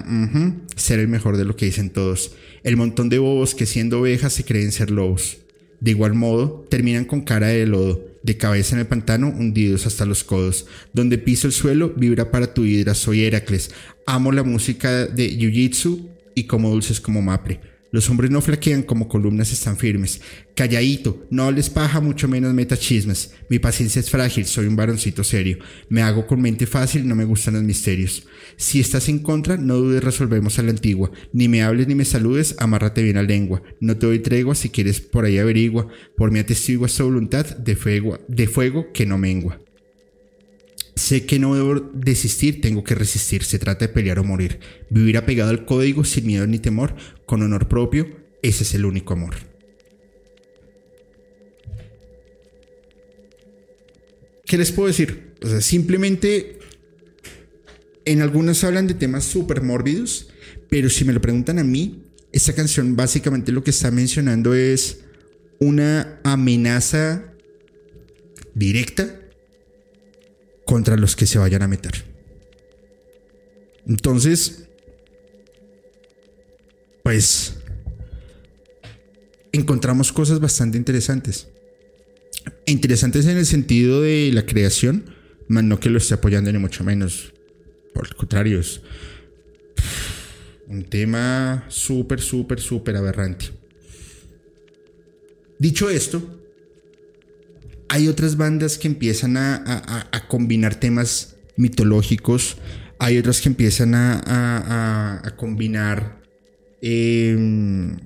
ser el mejor de lo que dicen todos. El montón de bobos que siendo ovejas se creen ser lobos. De igual modo, terminan con cara de lodo, de cabeza en el pantano, hundidos hasta los codos. Donde piso el suelo, vibra para tu hidra, soy Heracles. Amo la música de Jiu-Jitsu y como dulces como Mapre. Los hombres no flaquean como columnas están firmes. Calladito, no les paja, mucho menos meta chismes. Mi paciencia es frágil, soy un varoncito serio. Me hago con mente fácil, no me gustan los misterios. Si estás en contra, no dudes, resolvemos a la antigua. Ni me hables ni me saludes, amárrate bien la lengua. No te doy tregua, si quieres por ahí averigua. Por mi atestigo esta voluntad de fuego, de fuego que no mengua. Sé que no debo desistir, tengo que resistir. Se trata de pelear o morir. Vivir apegado al código sin miedo ni temor, con honor propio, ese es el único amor. ¿Qué les puedo decir? Simplemente en algunas hablan de temas súper mórbidos, pero si me lo preguntan a mí, esta canción básicamente lo que está mencionando es una amenaza directa contra los que se vayan a meter. Entonces, pues, encontramos cosas bastante interesantes. Interesantes en el sentido de la creación, más no que lo esté apoyando ni mucho menos. Por el contrario, es un tema súper, súper, súper aberrante. Dicho esto, hay otras bandas que empiezan a, combinar temas mitológicos, hay otras que empiezan a, combinar em,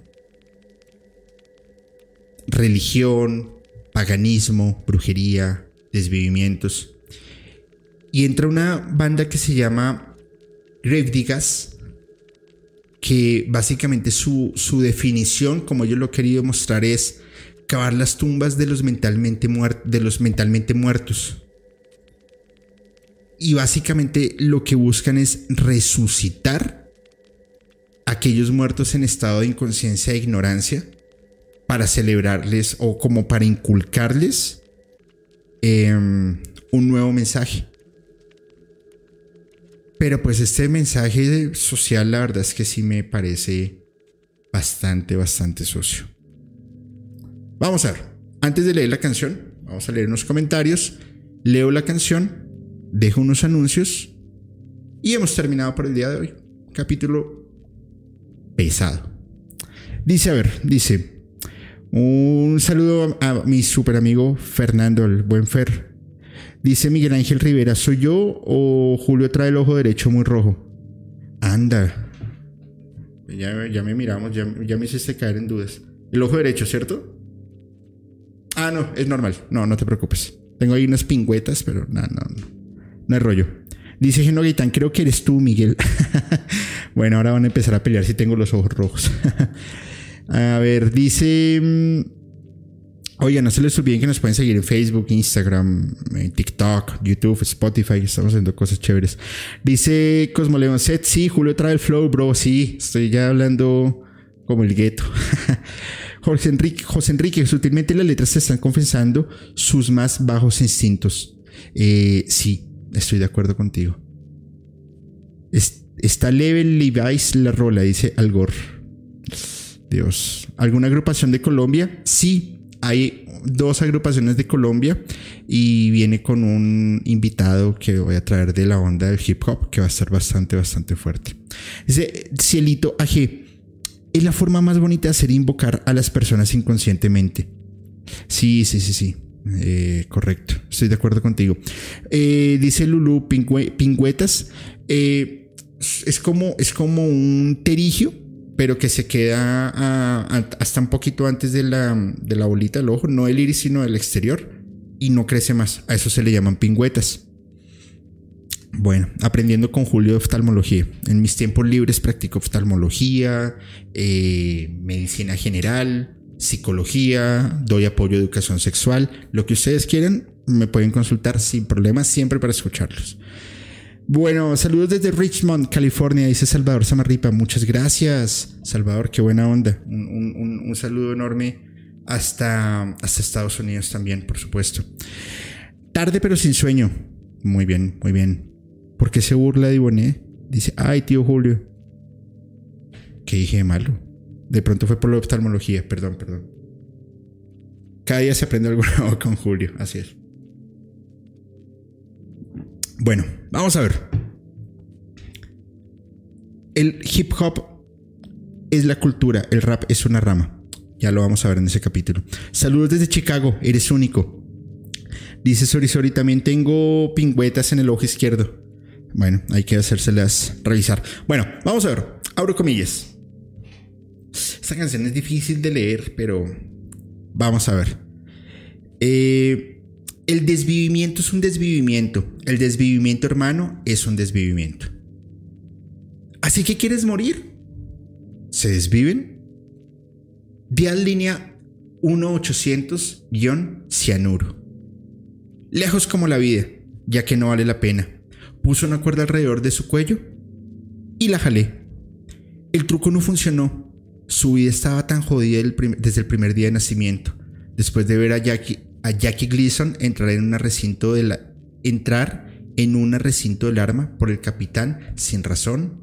religión, paganismo, brujería, desvivimientos. Y entra una banda que se llama Gravedigas, que básicamente su, su definición, como yo lo he querido mostrar, es cavar las tumbas de los mentalmente, de los mentalmente muertos. Y básicamente lo que buscan es resucitar a aquellos muertos en estado de inconsciencia e ignorancia para celebrarles o como para inculcarles em, un nuevo mensaje. Pero pues este mensaje social la verdad es que sí me parece bastante, bastante socio. Vamos a ver, antes de leer la canción, vamos a leer unos comentarios, leo la canción, dejo unos anuncios y hemos terminado por el día de hoy. Capítulo pesado. Dice, a ver, dice, un saludo a mi super amigo Fernando, el buen Fer. Dice Miguel Ángel Rivera, ¿soy yo o Julio trae el ojo derecho muy rojo? Anda. Ya, ya me miramos, ya, ya me hiciste caer en dudas. El ojo derecho, ¿cierto? Ah, no, es normal. No, no te preocupes. Tengo ahí unas pingüetas, pero no, no, no. No hay rollo. Dice Geno Gaitán, creo que eres tú, Miguel. bueno, ahora van a empezar a pelear si tengo los ojos rojos. a ver, dice... Mm, oiga, no se les olviden que nos pueden seguir en Facebook, Instagram, TikTok, YouTube, Spotify. Estamos haciendo cosas chéveres. Dice Cosmoleón Set, sí, Julio trae el flow, bro. Sí, estoy ya hablando como el gueto. José Enrique, sutilmente las letras están confesando sus más bajos instintos. Eh, sí, estoy de acuerdo contigo. está leve Levi's la rola, dice Algor. Dios. ¿Alguna agrupación de Colombia? Sí, hay dos agrupaciones de Colombia y viene con un invitado que voy a traer de la onda del hip hop que va a estar bastante, bastante fuerte. Dice Cielito AG es la forma más bonita de hacer invocar a las personas inconscientemente. Sí, sí, sí, sí. Eh, correcto. Estoy de acuerdo contigo. Eh, dice Lulu Pingüetas. Eh, es, como, es como un terigio, pero que se queda hasta un poquito antes de la, de la bolita del ojo. No el iris, sino el exterior. Y no crece más. A eso se le llaman pingüetas. Bueno, aprendiendo con Julio de oftalmología. En mis tiempos libres practico oftalmología, eh, medicina general, psicología, doy apoyo a educación sexual. Lo que ustedes quieran, me pueden consultar sin problemas, siempre para escucharlos. Bueno, saludos desde Richmond, California, dice Salvador Samarripa. Muchas gracias, Salvador, qué buena onda. Un, saludo enorme hasta, hasta Estados Unidos también, por supuesto. Tarde pero sin sueño. Muy bien, muy bien. ¿Por qué se burla de Iboné? Dice, ay, tío Julio. ¿Qué dije de malo? De pronto fue por la oftalmología, perdón, perdón. Cada día se aprende algo nuevo con Julio, así es. Bueno, vamos a ver. El hip hop es la cultura, el rap es una rama. Ya lo vamos a ver en ese capítulo. Saludos desde Chicago, eres único. Dice Sorisori, también tengo pingüetas en el ojo izquierdo. Bueno, hay que hacérselas revisar. Bueno, vamos a ver. Abro comillas. Esta canción es difícil de leer, pero vamos a ver. Eh, el desvivimiento es un desvivimiento. El desvivimiento, hermano, es un desvivimiento. Así que quieres morir. ¿Se desviven? Dial línea 1800-cianuro. Lejos como la vida, ya que no vale la pena puso una cuerda alrededor de su cuello y la jalé. El truco no funcionó. Su vida estaba tan jodida desde el primer día de nacimiento. Después de ver a Jackie, a Jackie Gleason entrar en un recinto de la, entrar en un recinto del arma por el capitán sin razón.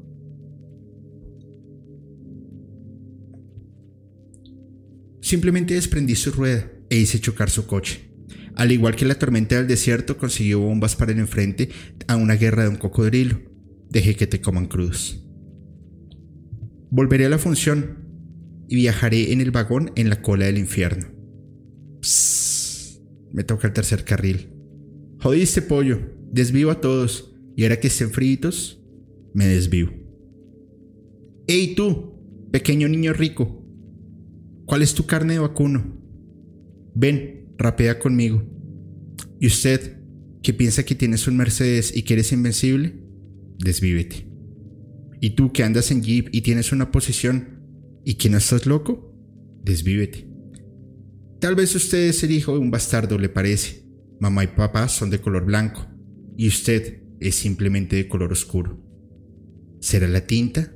Simplemente desprendí su rueda e hice chocar su coche. Al igual que la tormenta del desierto, consiguió bombas para el enfrente a una guerra de un cocodrilo. Dejé que te coman cruz. Volveré a la función y viajaré en el vagón en la cola del infierno. me toca el tercer carril. Jodiste pollo, desvío a todos. Y ahora que estén fritos, me desvío. ¡Ey tú, pequeño niño rico! ¿Cuál es tu carne de vacuno? Ven, rapea conmigo. ¿Y usted, que piensa que tienes un Mercedes y que eres invencible? Desvívete. ¿Y tú que andas en Jeep y tienes una posición y que no estás loco? Desvívete. Tal vez usted es el hijo de un bastardo, le parece. Mamá y papá son de color blanco y usted es simplemente de color oscuro. ¿Será la tinta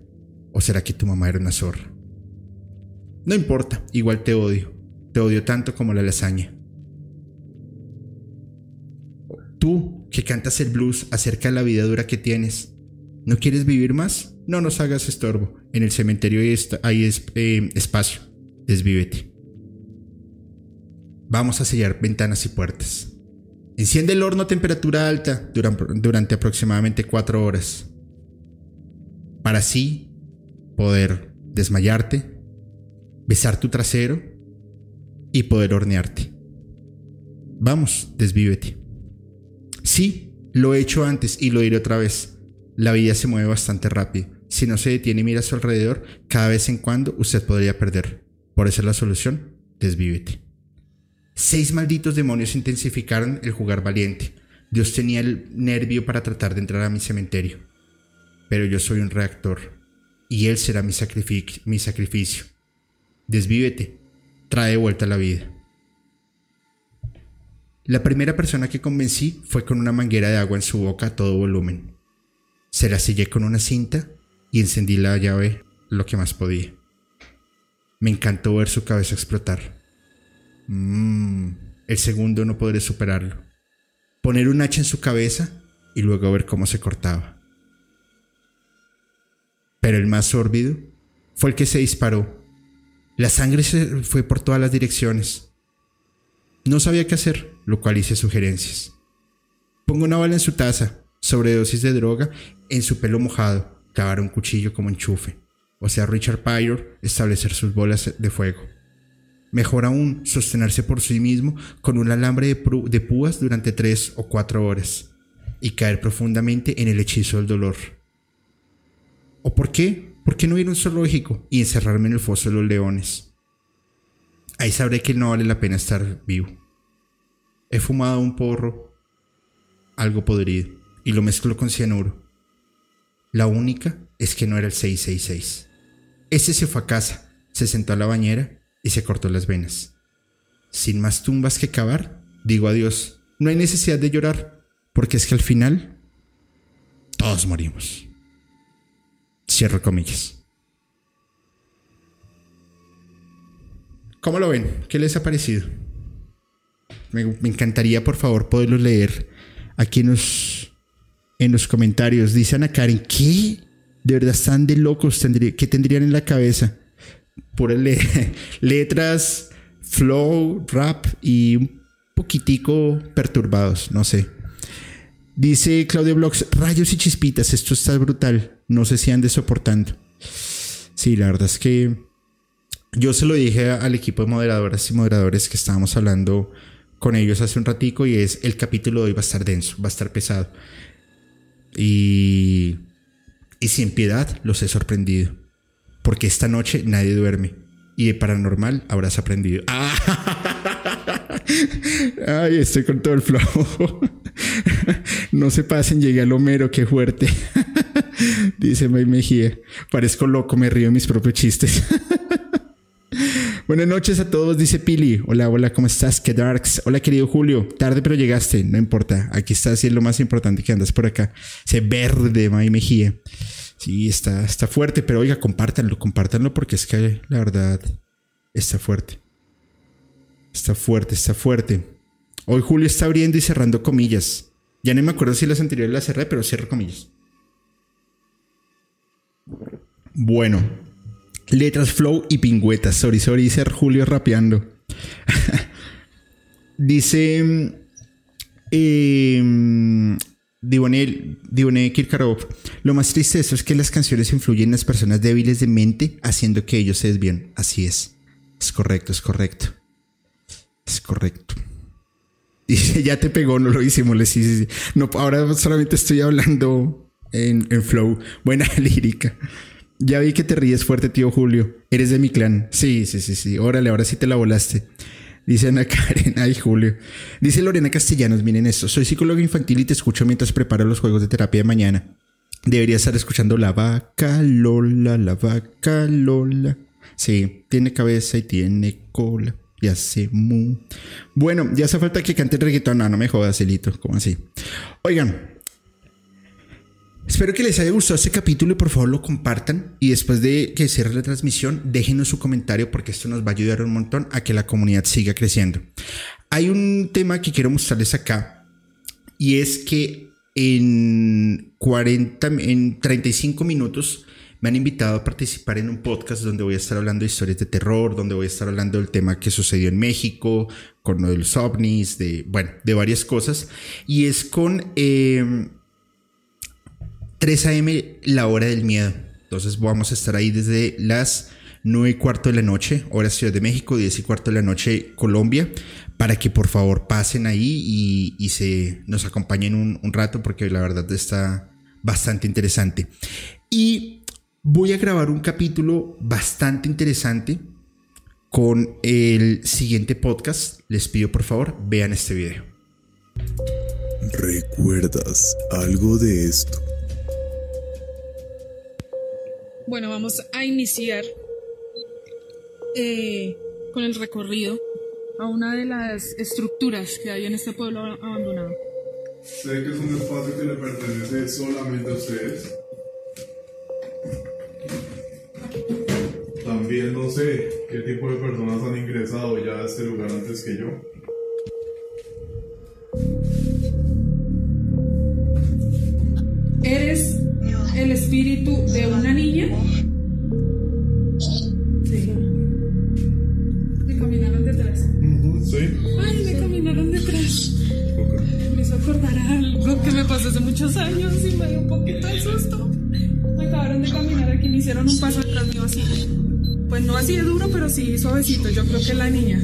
o será que tu mamá era una zorra? No importa, igual te odio. Te odio tanto como la lasaña. Tú, que cantas el blues acerca de la vida dura que tienes, ¿no quieres vivir más? No nos hagas estorbo. En el cementerio hay, eh, espacio. Desvívete. Vamos a sellar ventanas y puertas. Enciende el horno a temperatura alta durante, aproximadamente cuatro horas. Para así poder desmayarte, besar tu trasero y poder hornearte. Vamos, desvívete. Sí, lo he hecho antes y lo diré otra vez. La vida se mueve bastante rápido. Si no se detiene y mira a su alrededor, cada vez en cuando usted podría perder. Por eso es la solución, desvívete. Seis malditos demonios intensificaron el jugar valiente. Dios tenía el nervio para tratar de entrar a mi cementerio. Pero yo soy un reactor, y Él será mi, mi sacrificio. Desvívete, trae vuelta la vida. La primera persona que convencí fue con una manguera de agua en su boca a todo volumen. Se la sellé con una cinta y encendí la llave lo que más podía. Me encantó ver su cabeza explotar. Mmm, el segundo no podré superarlo. Poner un hacha en su cabeza y luego ver cómo se cortaba. Pero el más sórbido fue el que se disparó. La sangre se fue por todas las direcciones. No sabía qué hacer, lo cual hice sugerencias. Pongo una bala en su taza, sobredosis de droga, en su pelo mojado, clavar un cuchillo como enchufe. O sea, Richard Pryor establecer sus bolas de fuego. Mejor aún, sostenerse por sí mismo con un alambre de, púas durante tres o cuatro horas y caer profundamente en el hechizo del dolor. ¿O por qué? ¿Por qué no ir a un zoológico y encerrarme en el foso de los leones? Ahí sabré que no vale la pena estar vivo. He fumado un porro, algo podrido, y lo mezclo con cianuro. La única es que no era el 666. Ese se fue a casa, se sentó a la bañera y se cortó las venas. Sin más tumbas que cavar, digo adiós. No hay necesidad de llorar, porque es que al final todos morimos. Cierro comillas. ¿Cómo lo ven? ¿Qué les ha parecido? Me, encantaría, por favor, poderlo leer aquí en los, en los comentarios. Dicen a Karen, ¿qué? ¿De verdad están de locos? ¿Qué tendrían en la cabeza? por letras, flow, rap y un poquitico perturbados, no sé. Dice Claudio Blogs, rayos y chispitas, esto está brutal, no sé si ande soportando. Sí, la verdad es que yo se lo dije al equipo de moderadoras y moderadores que estábamos hablando con ellos hace un ratico y es el capítulo de hoy va a estar denso, va a estar pesado. Y, y sin piedad los he sorprendido porque esta noche nadie duerme. Y de paranormal habrás aprendido. Ay, estoy con todo el flow. no se pasen, llegué al Homero, qué fuerte. Dice May Mejía. Parezco loco, me río de mis propios chistes. Buenas noches a todos, dice Pili. Hola, hola, ¿cómo estás? ¿Qué darks? Hola, querido Julio. Tarde, pero llegaste. No importa. Aquí estás y es lo más importante que andas por acá. Se verde, May Mejía. Sí, está, está fuerte, pero oiga, compártanlo, compártanlo porque es que la verdad está fuerte. Está fuerte, está fuerte. Hoy Julio está abriendo y cerrando comillas. Ya no me acuerdo si las anteriores las cerré, pero cierro comillas. Bueno, letras flow y pingüetas. Sorry, sorry, dice Julio rapeando. dice eh, Divone Kirkarov, lo más triste de eso es que las canciones influyen en las personas débiles de mente, haciendo que ellos se desvíen. Así es. Es correcto, es correcto. Es correcto. Dice, ya te pegó, no lo hicimos. Sí, sí, sí. No, ahora solamente estoy hablando en, en flow. Buena lírica. Ya vi que te ríes fuerte, tío Julio. Eres de mi clan. Sí, sí, sí, sí. Órale, ahora sí te la volaste. Dice Ana Karen, ay Julio. Dice Lorena Castellanos, miren esto. Soy psicólogo infantil y te escucho mientras preparo los juegos de terapia de mañana. Debería estar escuchando la vaca Lola, la vaca Lola. Sí, tiene cabeza y tiene cola. Y hace mu. Bueno, ya hace falta que cante reggaetón. No, no me jodas, Celito. ¿Cómo así? Oigan, Espero que les haya gustado este capítulo y por favor lo compartan. Y después de que cierre la transmisión, déjenos su comentario porque esto nos va a ayudar un montón a que la comunidad siga creciendo. Hay un tema que quiero mostrarles acá y es que en 40, en 35 minutos me han invitado a participar en un podcast donde voy a estar hablando de historias de terror, donde voy a estar hablando del tema que sucedió en México, con lo de los ovnis, de, bueno, de varias cosas. Y es con... Eh, 3 a.m. la hora del miedo. Entonces vamos a estar ahí desde las 9 y cuarto de la noche, hora Ciudad de México, 10 y cuarto de la noche Colombia, para que por favor pasen ahí y, se nos acompañen un, un, rato porque la verdad está bastante interesante. Y voy a grabar un capítulo bastante interesante con el siguiente podcast. Les pido por favor vean este video. ¿Recuerdas algo de esto? Bueno, vamos a iniciar eh, con el recorrido a una de las estructuras que hay en este pueblo abandonado. Sé que es un espacio que le pertenece solamente a ustedes. También no sé qué tipo de personas han ingresado ya a este lugar antes que yo. Eres el espíritu de una niña. Sí. Me caminaron detrás. Sí. Ay, me caminaron detrás. Me hizo acordar algo que me pasó hace muchos años y me dio un poquito de susto. Me acabaron de caminar aquí, me hicieron un paso detrás mío así. Pues no así de duro, pero sí suavecito. Yo creo que la niña.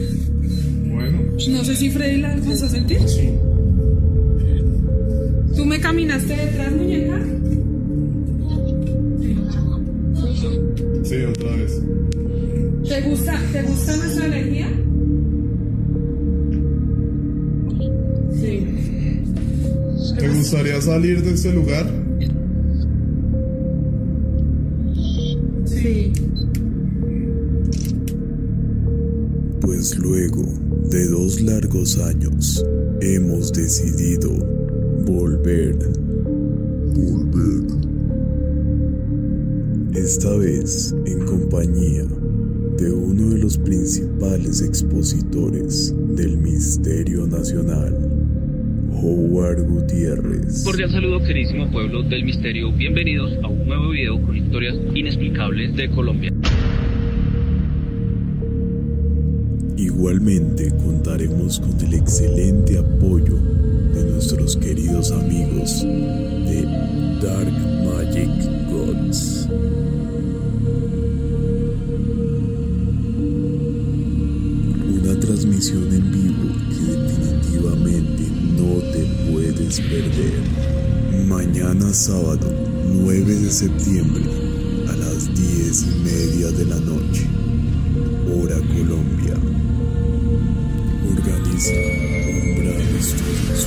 Bueno. No sé si Freddy la alcanzó a sentir. ¿Tú me caminaste detrás, muñeca? Sí, otra vez. ¿Te gusta, ¿te gusta nuestra energía? Sí. ¿Te gustaría salir de este lugar? Sí. Pues luego de dos largos años, hemos decidido volver. Volver. Esta vez en compañía de uno de los principales expositores del misterio nacional, Howard Gutiérrez. Cordial saludo queridísimo pueblo del misterio, bienvenidos a un nuevo video con historias inexplicables de Colombia. Igualmente contaremos con el excelente apoyo de nuestros queridos amigos de Dark Magic Una transmisión en vivo que definitivamente no te puedes perder. Mañana sábado 9 de septiembre a las 10 y media de la noche. Hora Colombia. Organiza Umbral Estudios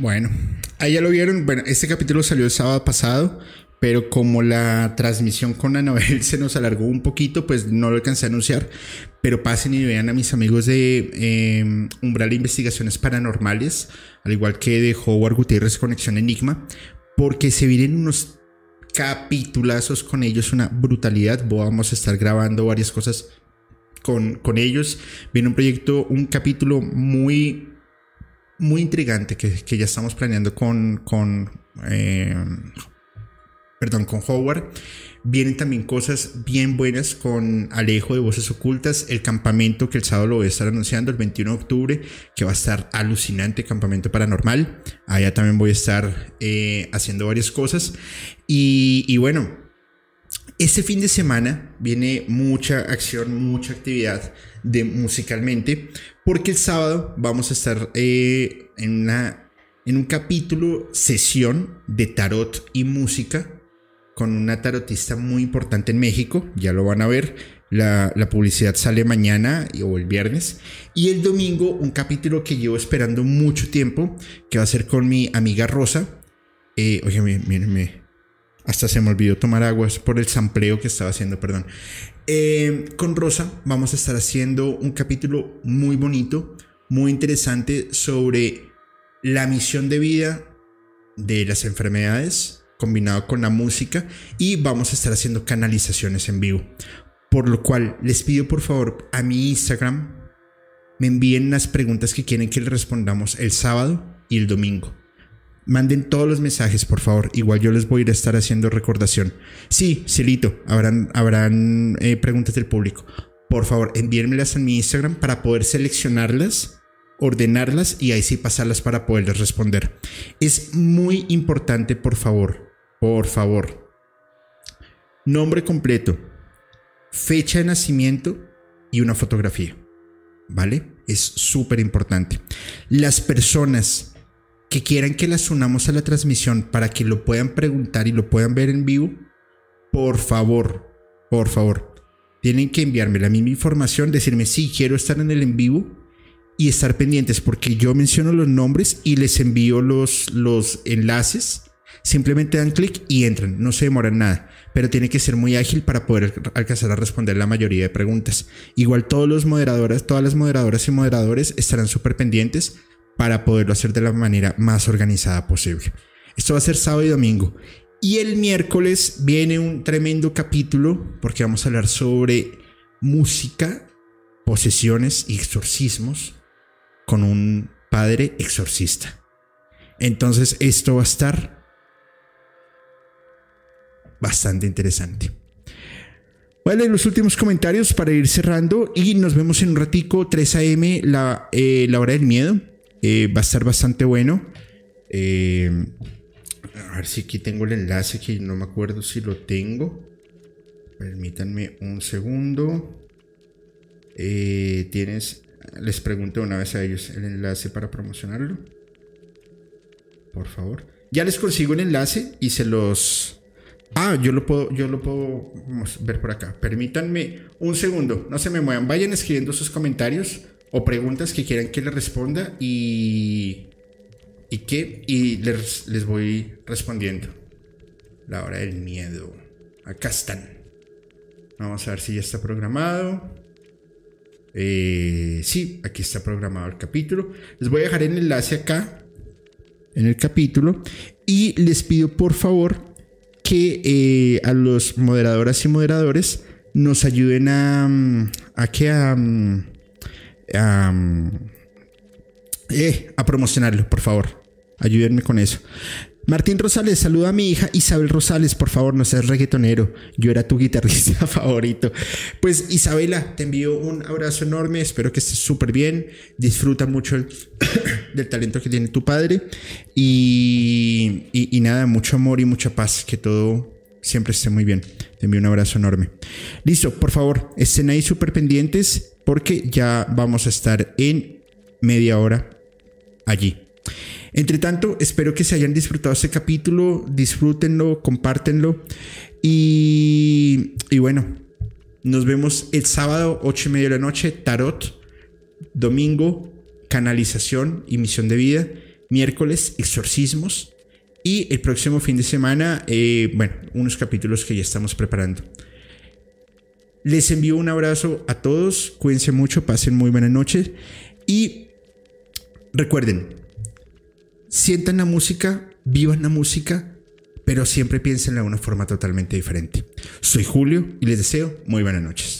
Bueno, ahí ya lo vieron. Bueno, este capítulo salió el sábado pasado, pero como la transmisión con Anabel se nos alargó un poquito, pues no lo alcancé a anunciar. Pero pasen y vean a mis amigos de eh, Umbral de Investigaciones Paranormales, al igual que de Howard Gutiérrez Conexión Enigma, porque se vienen unos capitulazos con ellos, una brutalidad. Vamos a estar grabando varias cosas con, con ellos. Viene un proyecto, un capítulo muy muy intrigante que, que ya estamos planeando con, con eh, perdón, con Howard. Vienen también cosas bien buenas con Alejo de Voces Ocultas, el campamento que el sábado lo voy a estar anunciando el 21 de octubre, que va a estar alucinante, campamento paranormal. Allá también voy a estar eh, haciendo varias cosas. Y, y bueno, este fin de semana viene mucha acción, mucha actividad de musicalmente, porque el sábado vamos a estar eh, en, una, en un capítulo sesión de tarot y música con una tarotista muy importante en México, ya lo van a ver. La, publicidad sale mañana o el viernes. Y el domingo un capítulo que llevo esperando mucho tiempo, que va a ser con mi amiga Rosa. Eh, oye, mírenme, hasta se me olvidó tomar aguas por el sampleo que estaba haciendo, perdón. Eh, con Rosa vamos a estar haciendo un capítulo muy bonito, muy interesante sobre la misión de vida de las enfermedades, combinado con la música y vamos a estar haciendo canalizaciones en vivo. Por lo cual les pido por favor a mi Instagram me envíen las preguntas que quieren que les respondamos el sábado y el domingo. Manden todos los mensajes, por favor. Igual yo les voy a ir a estar haciendo recordación. Sí, Celito, habrán, habrán eh, preguntas del público. Por favor, envíenmelas en mi Instagram para poder seleccionarlas, ordenarlas y ahí sí pasarlas para poderles responder. Es muy importante, por favor, por favor. Nombre completo, fecha de nacimiento y una fotografía. ¿Vale? Es súper importante. Las personas que quieran que las unamos a la transmisión para que lo puedan preguntar y lo puedan ver en vivo, por favor, por favor, tienen que enviarme la misma información, decirme si quiero estar en el en vivo y estar pendientes porque yo menciono los nombres y les envío los, los enlaces Simplemente dan clic y entran, no se demoran nada, pero tiene que ser muy ágil para poder alcanzar a responder la mayoría de preguntas. Igual todos los moderadores, todas las moderadoras y moderadores estarán súper pendientes para poderlo hacer de la manera más organizada posible. Esto va a ser sábado y domingo. Y el miércoles viene un tremendo capítulo porque vamos a hablar sobre música, posesiones y exorcismos con un padre exorcista. Entonces esto va a estar bastante interesante. Leer los últimos comentarios para ir cerrando y nos vemos en un ratico, 3 a.m., la, eh, la hora del miedo. Eh, va a estar bastante bueno. Eh, a ver si aquí tengo el enlace, que no me acuerdo si lo tengo. Permítanme un segundo. Tienes, les pregunto una vez a ellos el enlace para promocionarlo. Por favor. Ya les consigo el enlace y se los Ah, yo lo puedo, yo lo puedo ver por acá. Permítanme un segundo, no se me muevan. Vayan escribiendo sus comentarios o preguntas que quieran que les responda y. ¿Y qué? Y les, les voy respondiendo. La hora del miedo. Acá están. Vamos a ver si ya está programado. Eh, sí, aquí está programado el capítulo. Les voy a dejar el enlace acá en el capítulo. Y les pido por favor que eh, a los moderadoras y moderadores nos ayuden a, mm, a que a, eh, a promocionarlo, por favor. Ayúdenme con eso. Martín Rosales, saluda a mi hija Isabel Rosales, por favor, no seas reggaetonero. Yo era tu guitarrista favorito. Pues Isabela, te envío un abrazo enorme, espero que estés súper bien, disfruta mucho del talento que tiene tu padre y, y, nada, mucho amor y mucha paz, que todo siempre esté muy bien. Te envío un abrazo enorme. Listo, por favor, estén ahí súper pendientes porque ya vamos a estar en media hora allí. Entre tanto, espero que se hayan disfrutado este capítulo, disfrútenlo, compártenlo y, y bueno, nos vemos el sábado 8 y media de la noche, tarot, domingo, canalización y misión de vida, miércoles, exorcismos y el próximo fin de semana, eh, bueno, unos capítulos que ya estamos preparando. Les envío un abrazo a todos, cuídense mucho, pasen muy buenas noches y recuerden, sientan la música, vivan la música, pero siempre piénsenla de una forma totalmente diferente. Soy Julio y les deseo muy buenas noches.